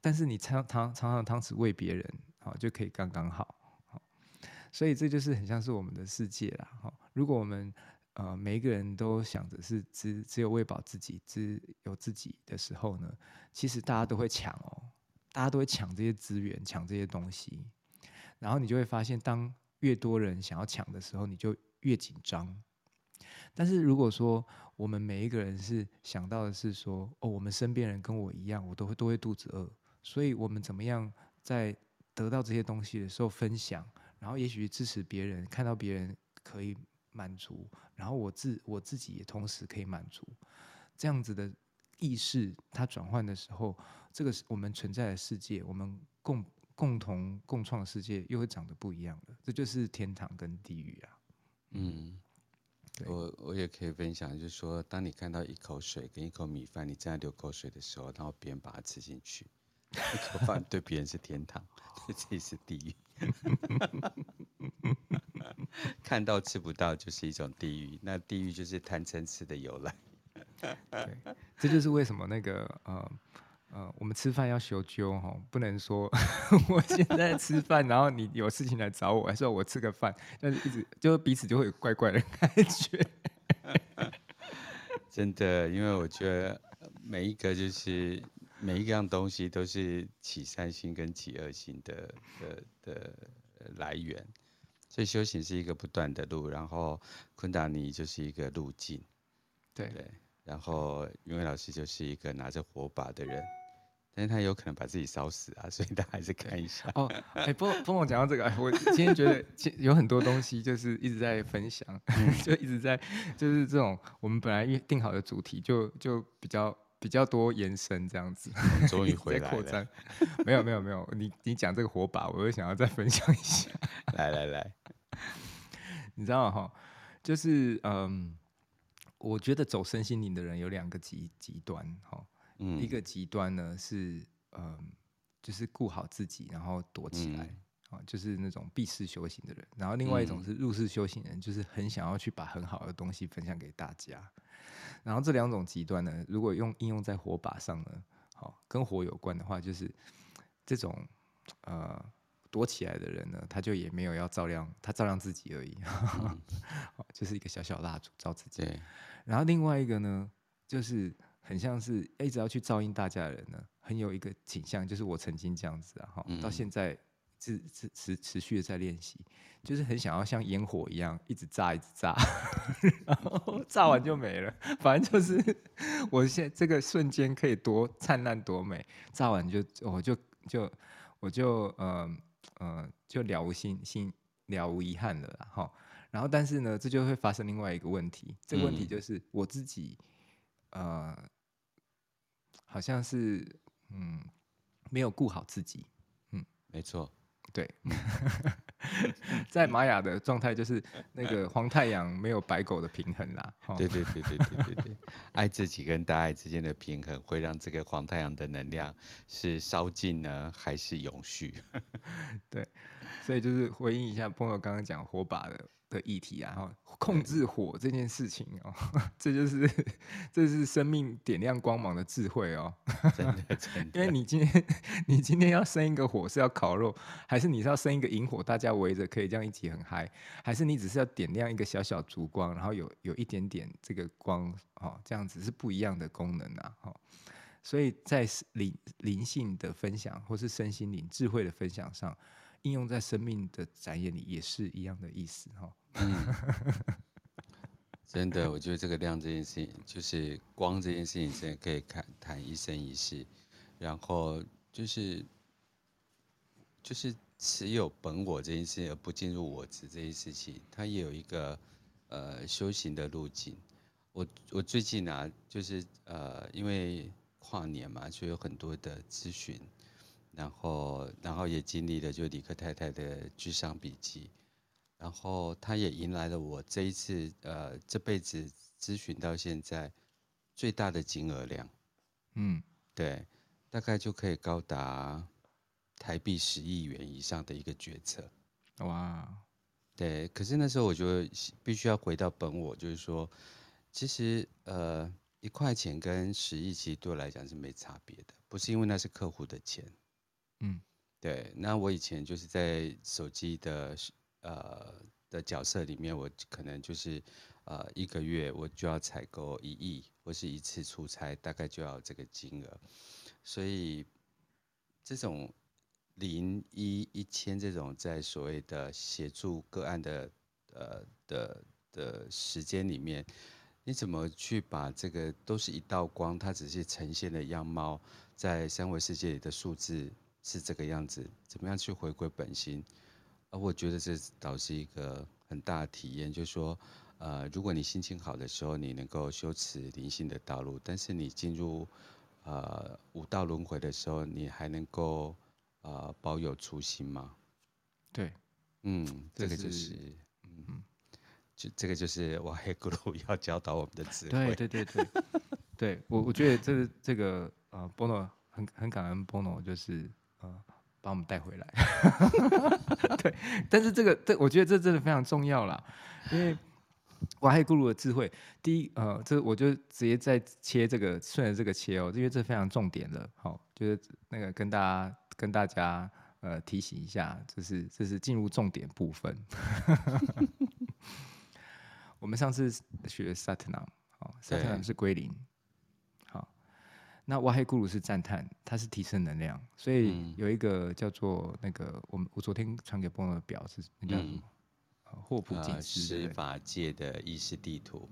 但是你常常常常汤匙喂别人，好就可以刚刚好，好，所以这就是很像是我们的世界啦，哈。如果我们呃每一个人都想着是只只有喂饱自己，只有自己的时候呢，其实大家都会抢哦，大家都会抢这些资源，抢这些东西，然后你就会发现，当越多人想要抢的时候，你就越紧张。但是如果说我们每一个人是想到的是说，哦，我们身边人跟我一样，我都会都会肚子饿。所以我们怎么样在得到这些东西的时候分享，然后也许支持别人，看到别人可以满足，然后我自我自己也同时可以满足，这样子的意识它转换的时候，这个是我们存在的世界，我们共共同共创世界又会长得不一样了。这就是天堂跟地狱啊。嗯，我我也可以分享，就是说，当你看到一口水跟一口米饭，你正在流口水的时候，然后别人把它吃进去。一口饭对别人是天堂，对自己是地狱。看到吃不到就是一种地狱，那地狱就是贪嗔痴的由来。对，这就是为什么那个呃们吃饭要修究哈，不能说 我现在吃饭，然后你有事情来找我，还是说我吃个饭，但是一直就彼此就会有怪怪的感觉。真的，因为我觉得每一个就是。每一样东西都是起善心跟起恶心的的的来源，所以修行是一个不断的路，然后昆达尼就是一个路径，对对，然后云伟老师就是一个拿着火把的人，但是他有可能把自己烧死啊，所以大家还是看一下。哦，哎、欸，帮帮我讲到这个，我今天觉得有很多东西就是一直在分享，就一直在就是这种我们本来预定好的主题就就比较。比较多延伸这样子，终于回来了。扩，没有没有没有，你你讲这个火把，我又想要再分享一下。来来来，你知道哈，就是嗯，我觉得走身心灵的人有两个极极端哈，嗯，一个极端呢是嗯，就是顾好自己，然后躲起来啊，嗯，就是那种避世修行的人。然后另外一种是入世修行人，就是很想要去把很好的东西分享给大家。然后这两种极端呢，如果用应用在火把上呢，好，跟火有关的话，就是这种呃躲起来的人呢，他就也没有要照亮，他照亮自己而已，嗯、就是一个小小蜡烛照自己。对。然后另外一个呢，就是很像是一直要去照应大家的人呢，很有一个倾向，就是我曾经这样子啊，哈，到现在。持持持持续的在练习，就是很想要像烟火一样，一直炸，一直炸，然后 炸完就没了。反正就是，我现在这个瞬间可以多灿烂多美，炸完就我就就我就呃呃就了无心心了无遗憾了啦哈。然后但是呢，这就会发生另外一个问题，这个问题就是我自己呃好像是嗯没有顾好自己，嗯，没错。对，在玛雅的状态就是那个黄太阳没有白狗的平衡啦。对对对对对对对，爱自己跟大爱之间的平衡，会让这个黄太阳的能量是烧尽呢，还是永续？对，所以就是回应一下朋友刚刚讲火把的。的议题啊，哈，控制火这件事情哦，这就是这是生命点亮光芒的智慧哦，真的 真的。因为你今天 你今天要生一个火是要烤肉，还是你是要生一个萤火，大家围着可以这样一起很嗨，还是你只是要点亮一个小小烛光，然后有有一点点这个光哦，这样子是不一样的功能啊，哦。所以在灵灵性的分享或是身心灵智慧的分享上。应用在生命的展演里也是一样的意思哈。嗯，真的，我觉得这个亮这件事情，就是光这件事情，真的可以看谈一生一世。然后就是就是持有本我这件事情，而不进入我执这件事情，它也有一个呃修行的路径。我我最近啊，就是呃因为跨年嘛，就有很多的咨询。然后，然后也经历了就李克太太的咨商笔记，然后他也迎来了我这一次呃这辈子咨询到现在最大的金额量，嗯，对，大概就可以高达台币十亿元以上的一个决策，哇，对，可是那时候我就必须要回到本我，就是说，其实呃一块钱跟十亿其实对我来讲是没差别的，不是因为那是客户的钱。嗯，对，那我以前就是在手机的呃的角色里面，我可能就是呃一个月我就要采购一亿，或是一次出差大概就要这个金额，所以这种零一一千这种在所谓的协助个案的呃的的时间里面，你怎么去把这个都是一道光，它只是呈现的样貌，在三维世界里的数字。是这个样子，怎么样去回归本心？而我觉得这倒是一个很大的体验，就是说，呃，如果你心情好的时候，你能够修持灵性的道路；但是你进入呃五道轮回的时候，你还能够呃保有初心吗？对，嗯，这个就是，嗯，就这个就是瓦黑咕噜要教导我们的智慧。对对对对，对我我觉得这这个呃波诺很很感恩波诺就是。呃，把我们带回来，对，但是这个，这我觉得这真的非常重要啦，因为瓦黑咕噜的智慧，第一，呃，这我就直接在切这个，顺着这个切哦，因为这非常重点的，好，就是那个跟大家跟大家呃提醒一下，就是这是进入重点部分。我们上次学萨特纳，好，萨特纳是归零。那瓦黑咕噜是赞叹，它是提升能量，所以有一个叫做那个我们我昨天传给朋友的表是那叫什么？霍普金斯十法界的意识地图。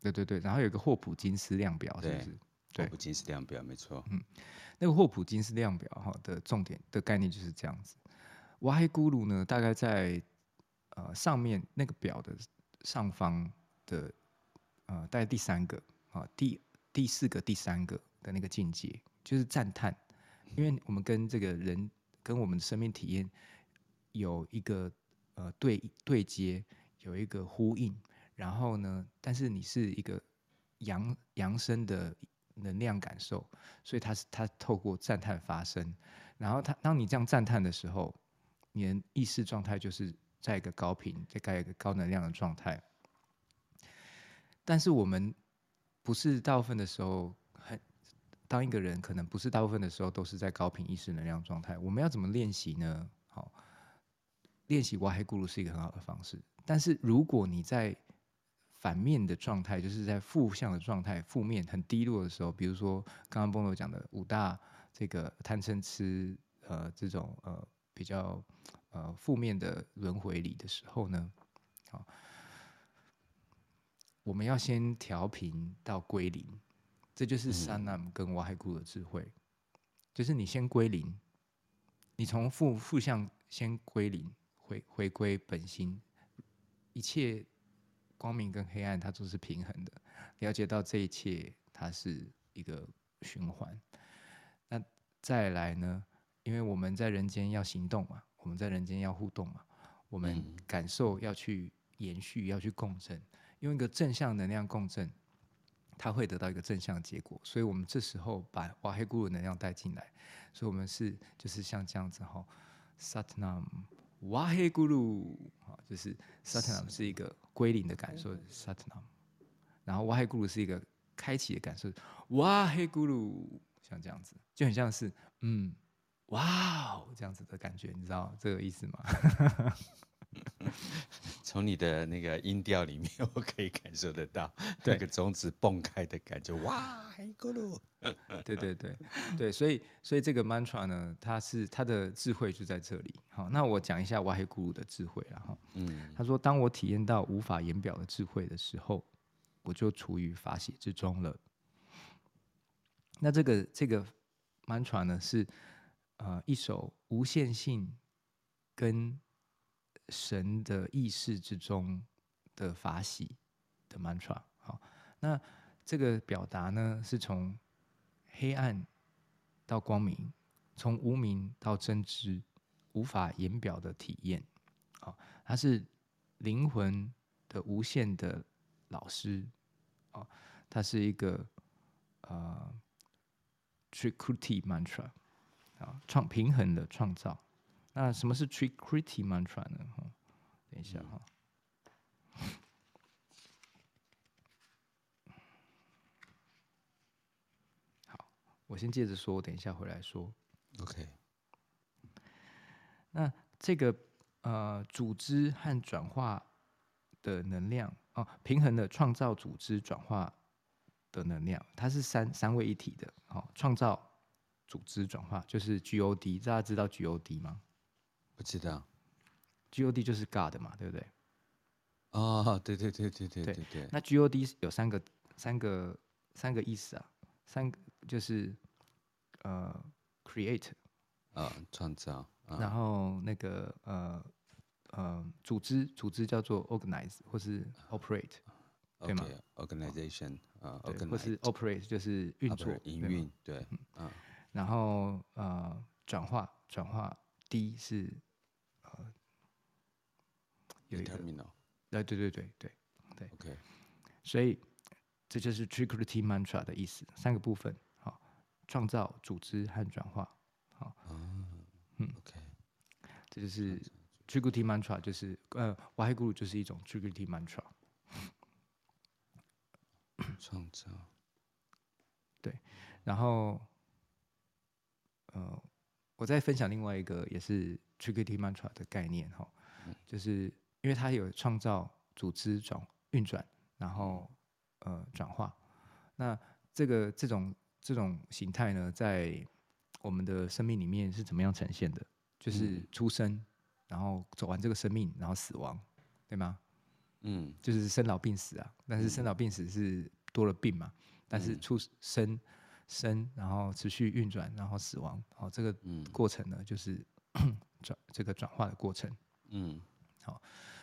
对对对，然后有一个霍普金斯量表，是不是？对，霍普金斯量表没错。嗯，那个霍普金斯量表哈的重点的概念就是这样子。瓦黑咕噜呢，大概在呃上面那个表的上方的呃大概第三个啊第第四个第三个。的那个境界就是赞叹，因为我们跟这个人跟我们的生命体验有一个呃对对接，有一个呼应。然后呢，但是你是一个扬扬升的能量感受，所以它是它透过赞叹发生。然后它当你这样赞叹的时候，你的意识状态就是在一个高频，在一个高能量的状态。但是我们不是大部分的时候。当一个人可能不是大部分的时候都是在高频意识能量状态，我们要怎么练习呢？好，练习瓦黑咕噜是一个很好的方式。但是如果你在反面的状态，就是在负向的状态、负面很低落的时候，比如说刚刚波诺讲的五大这个贪嗔痴呃这种呃比较呃负面的轮回里的时候呢，好，我们要先调频到归零。这就是三那姆跟瓦黑咕噜的智慧，嗯、就是你先归零，你从负负向先归零，回回归本心，一切光明跟黑暗它都是平衡的，了解到这一切它是一个循环。那再来呢？因为我们在人间要行动嘛，我们在人间要互动嘛，我们感受要去延续，要去共振，用一个正向能量共振，它会得到一个正向的结果。所以我们这时候把瓦黑咕噜能量带进来，所以我们是就是像这样子哈，Satnam 瓦黑咕噜，好，就是 Satnam 是一个归零的感受，Satnam，然后瓦黑咕噜是一个开启的感受，瓦黑咕噜，像这样子，就很像是嗯。哇哦，这样子的感觉，你知道这个意思吗？从你的那个音调里面，我可以感受得到那个种子蹦开的感觉。哇，黑咕噜！对对对对，所以所以这个 mantra 呢，它是它的智慧就在这里。好，那我讲一下哇黑咕噜的智慧了哈。嗯，他说，当我体验到无法言表的智慧的时候，我就处于法喜之中了。那这个这个 mantra 呢是。呃，一首无限性跟神的意识之中的法喜的 mantra。好，那这个表达呢，是从黑暗到光明，从无明到真知，无法言表的体验。好，它是灵魂的无限的老师。啊，它是一个呃 Trikruti mantra。啊，创平衡的创造。那什么是 Trikriti Mantra 呢？哈，等一下哈。好，我先接着说，我等一下回来说。OK。那这个呃，组织和转化的能量哦，平衡的创造、组织、转化的能量，它是三三位一体的。哦，创造。组织转化就是 G O D，大家知道 G O D 吗？不知道，G O D 就是 God 嘛，对不对？哦，对对对对对对对，对。那 G O D 有三个三个三个意思啊，三个就是呃，create 啊，创造。啊、然后那个呃呃，组织组织叫做 organize 或是 operate，、对吗？Organization 啊，或是 operate 就是运作营运，对，嗯。啊然后呃，转化转化，D 是呃有一个，对对对对对对，OK，所以这就是 Trikriti Mantra 的意思，三个部分，好，创造、组织和转化，好，嗯，OK，这就是 Trikriti Mantra，就是呃，Waheguru 就是一种 Trikriti Mantra，创造，对，然后。呃，我再分享另外一个也是 Trikriti Mantra 的概念哈，就是因为它有创造、组织、转运转，然后呃转化。那这个这种这种形态呢，在我们的生命里面是怎么样呈现的？就是出生，然后走完这个生命，然后死亡，对吗？嗯，就是生老病死啊。但是生老病死是多了病嘛，但是出生。生，然后持续运转，然后死亡。好，这个过程呢，就是 转这个转化的过程。嗯，好，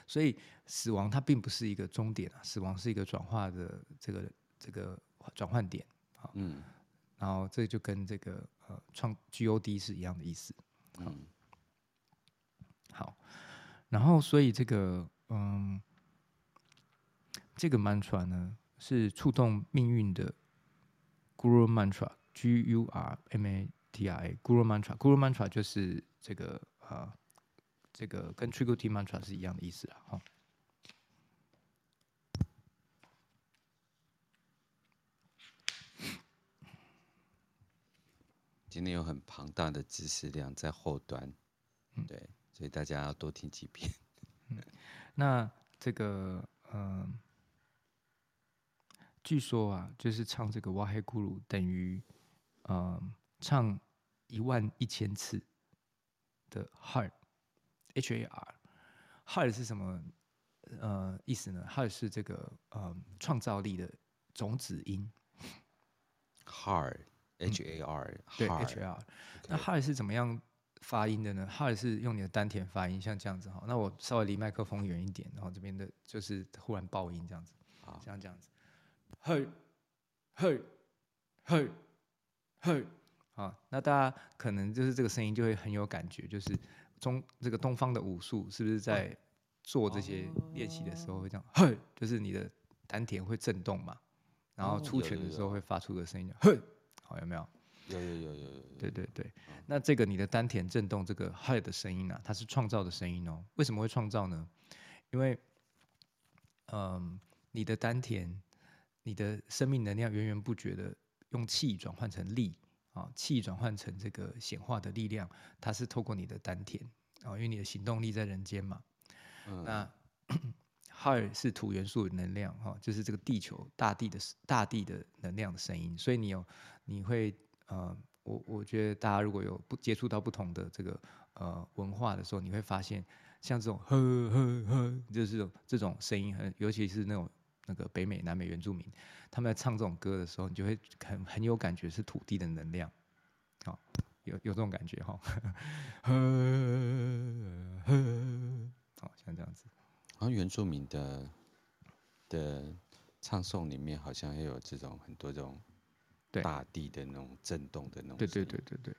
所以死亡它并不是一个终点啊，死亡是一个转化的这个这个转换点。好，嗯，然后这就跟这个呃创 GOD 是一样的意思。嗯，好，然后所以这个嗯，这个 mantra 呢是触动命运的。Guru Mantra，G U R M A T R A，Guru Mantra，Guru Mantra 就是这个啊，这个跟 Trikriti Mantra 是一样的意思啊。哈，今天有很庞大的知识量在后端，对，所以大家要多听几遍。嗯，那这个嗯。据说啊，就是唱这个哇嘿咕噜等于，呃，唱一万一千次的 heart，H A R，heart 是什么？呃，意思呢？heart 是这个呃创造力的种子音。heart，H A R，对，H A R。那 heart 是怎么样发音的呢？heart 是用你的丹田发音，像这样子哈。那我稍微离麦克风远一点，然后这边的就是忽然爆音这样子，好，像这样子。嘿，嘿，嘿，嘿，啊，那大家可能就是这个声音就会很有感觉，就是中这个东方的武术是不是在做这些练习的时候会这样，嘿，就是你的丹田会震动嘛，然后出拳的时候会发出个声音，嘿，好，有没有？有有有有有，对对对。那这个你的丹田震动这个嘿的声音呢、啊，它是创造的声音哦。为什么会创造呢？因为，嗯，你的丹田，你的生命能量源源不绝的用气转换成力。啊，气转换成这个显化的力量，它是透过你的丹田啊，因为你的行动力在人间嘛。嗯、那 Heart 是土元素的能量哈，就是这个地球大地的大地的能量的声音。所以你有你会呃，我我觉得大家如果有不接触到不同的这个呃文化的时候，你会发现像这种呵呵呵，就是这种这种声音很，尤其是那种。那个北美、南美原住民，他们在唱这种歌的时候，你就会很很有感觉，是土地的能量，好，有有这种感觉哈，好像这样子。好像原住民的的唱诵里面，好像也有这种很多这种大地的那种震动的那种。对对对对对，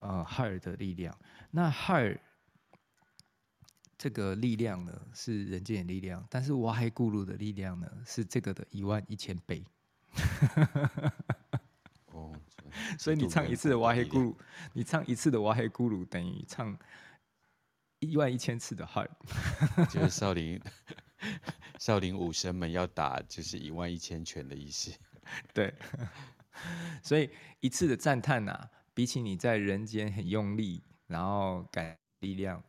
呃，哈尔的力量，那哈尔。这个力量呢，是人间的力量，但是哇嘿咕噜的力量呢，是这个的一万一千倍。哦，所以你唱一次的哇嘿咕噜，你唱一次的哇嘿咕噜等于唱一万一千次的 Heart。就是少林 少林武僧们要打，就是一万一千拳的意思。对，所以一次的赞叹呐、啊，比起你在人间很用力，然后感力量。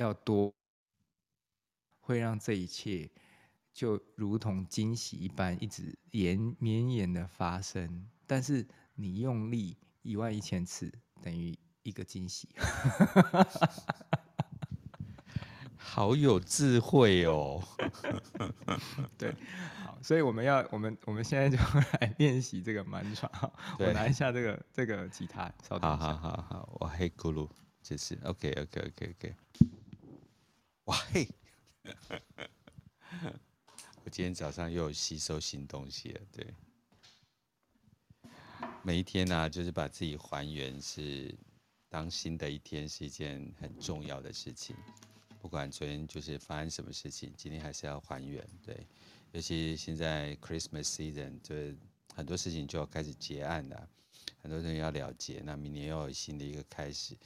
要多，会让这一切就如同惊喜一般，一直延绵延的发生。但是你用力一万一千次，等于一个惊喜。好有智慧哦！对，好，所以我们要，我们我们现在就来 练习这个曼陀罗。我拿一下这个这个吉他，稍等一下。好好好好，我黑咕噜，就是 OK OK OK OK。哇嘿！我今天早上又有吸收新东西了。对，每一天呢、就是把自己还原，是当新的一天，是一件很重要的事情。不管昨天就是发生什么事情，今天还是要还原。对，尤其现在 Christmas season，就是很多事情就要开始结案了，很多人要了结。那明年又有新的一个开始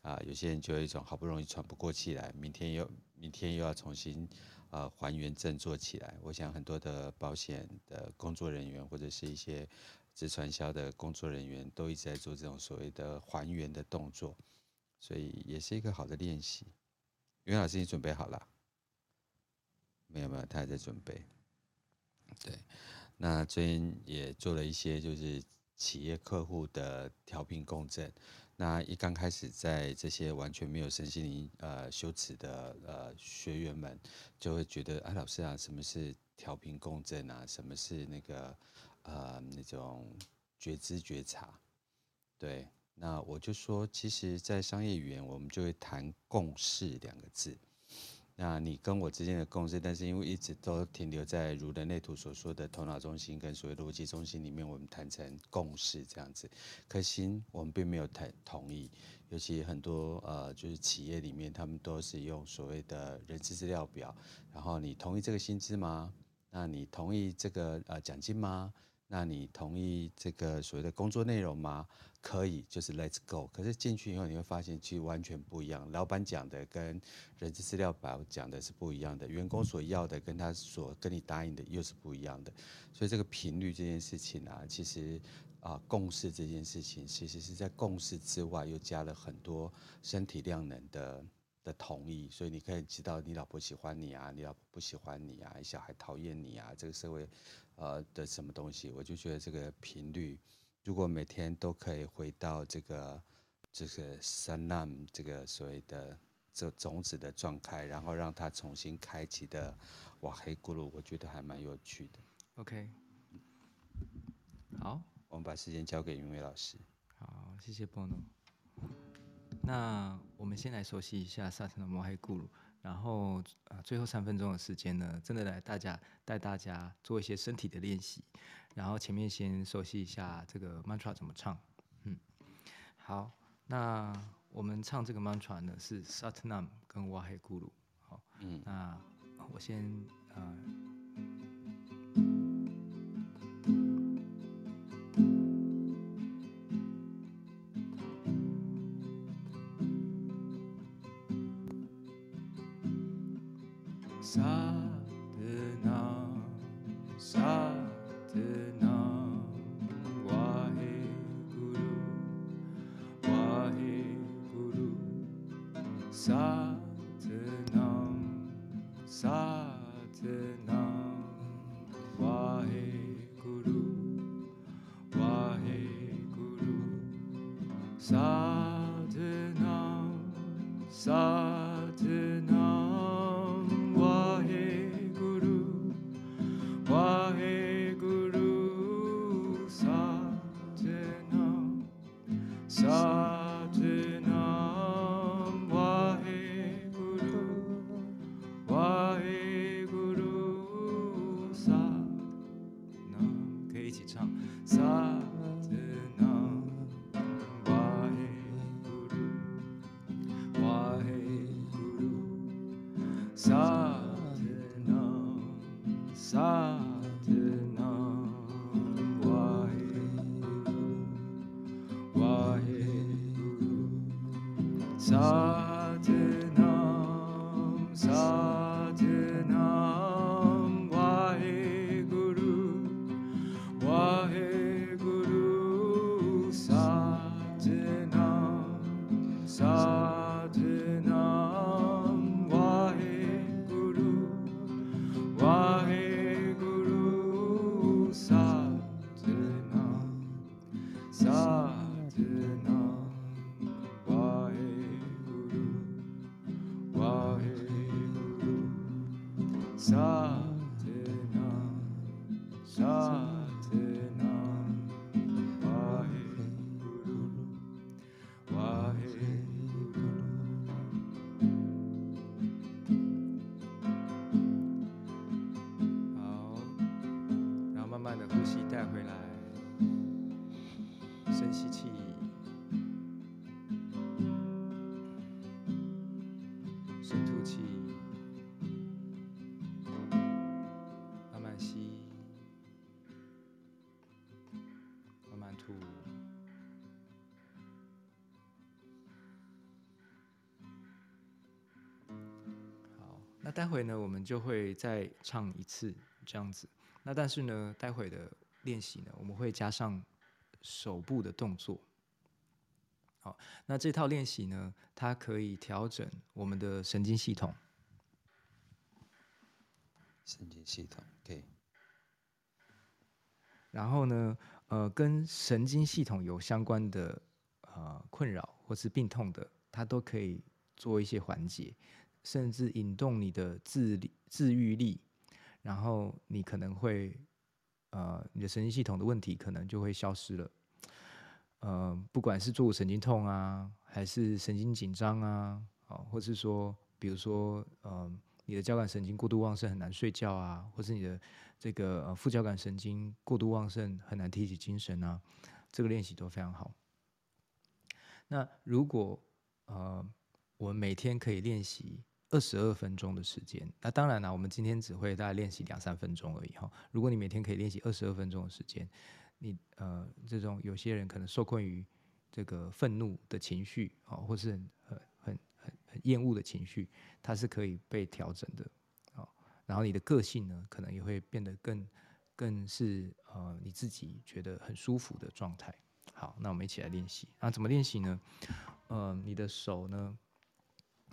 啊，有些人就有一种好不容易喘不过气来，明天又。明天又要重新，呃，还原振作起来。我想很多的保险的工作人员或者是一些直传销的工作人员都一直在做这种所谓的还原的动作，所以也是一个好的练习。袁老师，你准备好了？没有没有，他还在准备。对，那最近也做了一些就是企业客户的调频共振。那一刚开始，在这些完全没有身心灵呃羞耻的呃学员们，就会觉得啊，老师啊，什么是调频共振啊？什么是那个呃那种觉知觉察？对，那我就说，其实，在商业语言，我们就会谈共识两个字。那你跟我之间的共识，但是因为一直都停留在如人类图所说的头脑中心跟所谓逻辑中心里面，我们谈成共识这样子，可心我们并没有谈同意。尤其很多呃，就是企业里面，他们都是用所谓的人资资料表，然后你同意这个薪资吗？那你同意这个呃奖金吗？那你同意这个所谓的工作内容吗？可以，就是 Let's go。可是进去以后你会发现，其实完全不一样。老板讲的跟人资资料表讲的是不一样的，员工所要的跟他所跟你答应的又是不一样的。所以这个频率这件事情啊，其实啊，共识这件事情，其实是在共识之外又加了很多身体量能的的同意。所以你可以知道，你老婆喜欢你啊，你老婆不喜欢你啊，小孩讨厌你啊，这个社会。呃的什么东西，我就觉得这个频率，如果每天都可以回到这个这个 sanam 这个所谓的这种子的状态，然后让它重新开启的哇黑咕噜，我觉得还蛮有趣的。OK，好，我们把时间交给云伟老师。好，谢谢 Bono。那我们先来熟悉一下萨特的摩黑咕噜。然后啊，最后三分钟的时间呢，真的来大家带大家做一些身体的练习。然后前面先熟悉一下这个 mantra 怎么唱，嗯，好，那我们唱这个 mantra 呢是 Satnam 跟 Waheguru，好，嗯，那我先呃。会呢，我们就会再唱一次这样子。那但是呢，待会的练习呢，我们会加上手部的动作。好，那这套练习呢，它可以调整我们的神经系统。神经系统，OK。然后呢，呃，跟神经系统有相关的呃困扰或是病痛的，它都可以做一些缓解。甚至引动你的自理自愈力，然后你可能会，呃，你的神经系统的问题可能就会消失了。呃，不管是坐骨神经痛啊，还是神经紧张啊，啊，或是说，比如说，呃，你的交感神经过度旺盛很难睡觉啊，或是你的这个副交感神经过度旺盛很难提起精神啊，这个练习都非常好。那如果呃，我们每天可以练习。二十二分钟的时间，那当然了，我们今天只会大概练习两三分钟而已哈。如果你每天可以练习二十二分钟的时间，你呃，这种有些人可能受困于这个愤怒的情绪啊，或是很很很很很厌恶的情绪，它是可以被调整的啊。然后你的个性呢，可能也会变得更更是呃你自己觉得很舒服的状态。好，那我们一起来练习。那怎么练习呢？呃，你的手呢？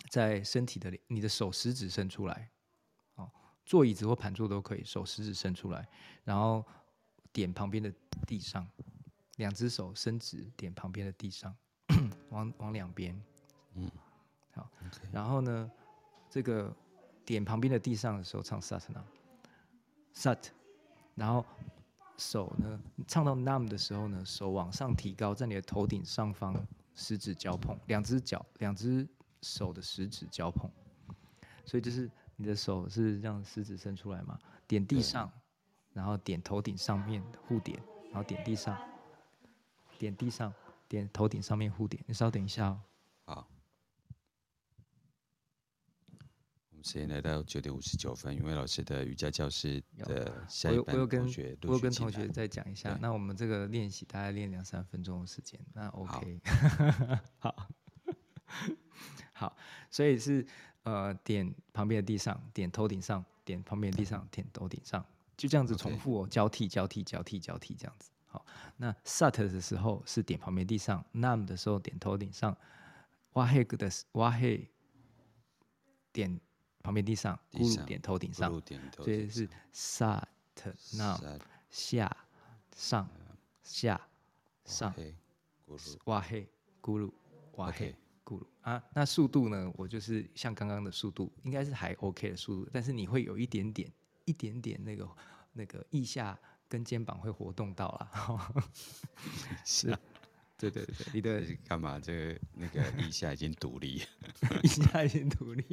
在身体的你的手食指伸出来，哦，坐椅子或盘坐都可以，手食指伸出来，然后点旁边的地上，两只手伸直点旁边的地上，往往两边，嗯，好，okay. 然后呢，这个点旁边的地上的时候唱 sat n a sat，然后手呢唱到 Nam 的时候呢，手往上提高，在你的头顶上方，食指交碰，两只脚，两只。手的食指交碰，所以就是你的手是这样食指伸出来嘛，点地上，然后点头顶上面互点，然后点地上，点地上，点头顶上面互点。你稍等一下哦。好。我们时间来到九点五十九分，云伟老师的瑜伽教室的下一班同学我，我有跟同学再讲一下。那我们这个练习大概练两三分钟的时间，那 OK。好。好好，所以是呃点旁边的地上，点头顶上，点旁边的地上，点头顶上，就这样子重复哦，交替交替交替交替这样子。好，那 Sat 的时候是点旁边地上，Nam 的时候点头顶上，Wahe 的 Wahe 点旁边地上，Guru 点头顶上，所以是 Sat Nam 下上下上，Wahe Guru Wahe。啊，那速度呢？我就是像刚刚的速度，应该是还 OK 的速度，但是你会有一点点、一点点那个、那个腋下跟肩膀会活动到了。是啊，对对对，你的干嘛？这个那个腋下已经独立，腋下已经独立。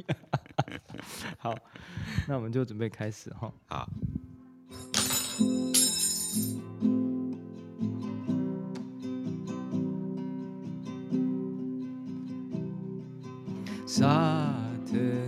好，那我们就准备开始哈。好。zaten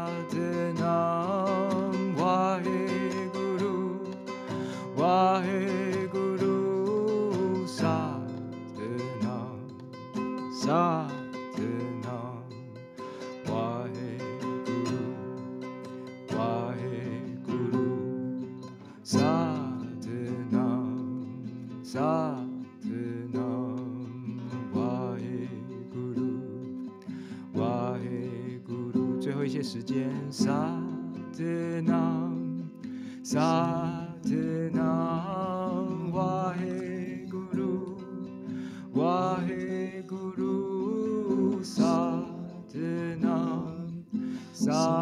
时间。萨特南，萨特南，瓦嘿咕噜，瓦嘿咕噜，萨特南，萨。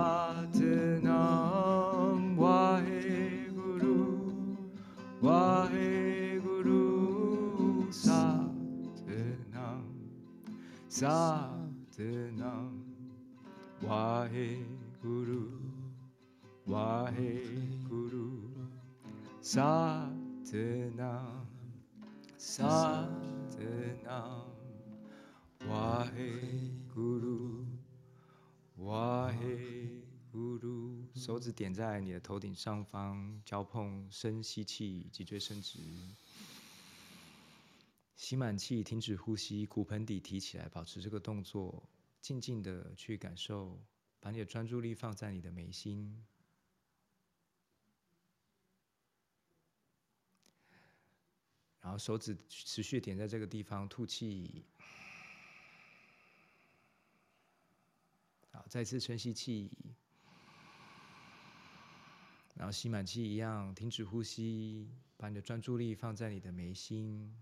手指点在你的头顶上方，交碰，深吸气，脊椎伸直，吸满气，停止呼吸，骨盆底提起来，保持这个动作，静静的去感受，把你的专注力放在你的眉心，然后手指持续点在这个地方，吐气，好，再次深吸气，然后吸满气一样，停止呼吸，把你的专注力放在你的眉心。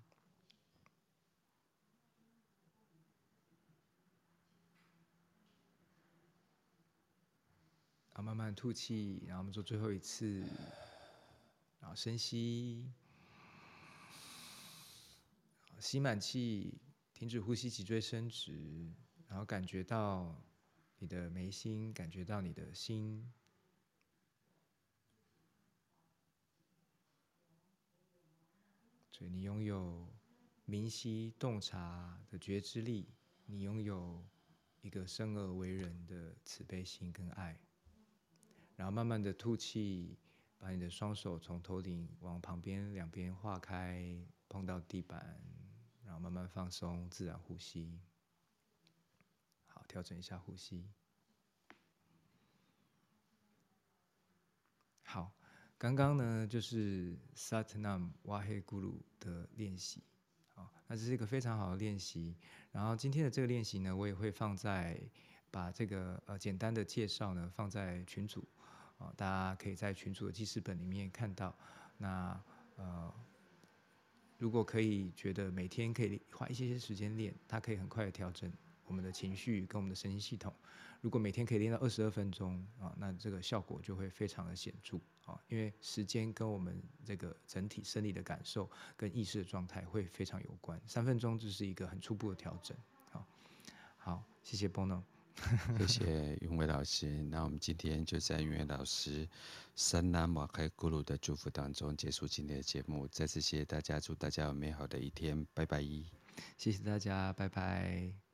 然后慢慢吐气，然后我们做最后一次，然后深吸，吸满气，停止呼吸，脊椎伸直，然后感觉到你的眉心，感觉到你的心，所以你拥有明晰洞察的觉知力，你拥有一个生而为人的慈悲心跟爱。然后慢慢的吐气，把你的双手从头顶往旁边两边划开，碰到地板，慢慢放松，自然呼吸。好，调整一下呼吸。好，刚刚呢就是 Satnam Vaheguru 的练习，好，那这是一个非常好的练习。然后今天的这个练习呢，我也会放在把这个呃简单的介绍呢放在群组。啊，大家可以在群组的记事本里面看到。那呃，如果可以觉得每天可以花一些些时间练，它可以很快的调整我们的情绪跟我们的神经系统。如果每天可以练到二十二分钟啊，那这个效果就会非常的显著啊，因为时间跟我们这个整体生理的感受跟意识的状态会非常有关。三分钟就是一个很初步的调整。好，好，谢谢 Bono。谢谢云伟老师，那我们今天就在云伟老师三南瓦开咕噜的祝福当中结束今天的节目。再次谢谢大家，祝大家有美好的一天，拜拜。谢谢大家，拜拜。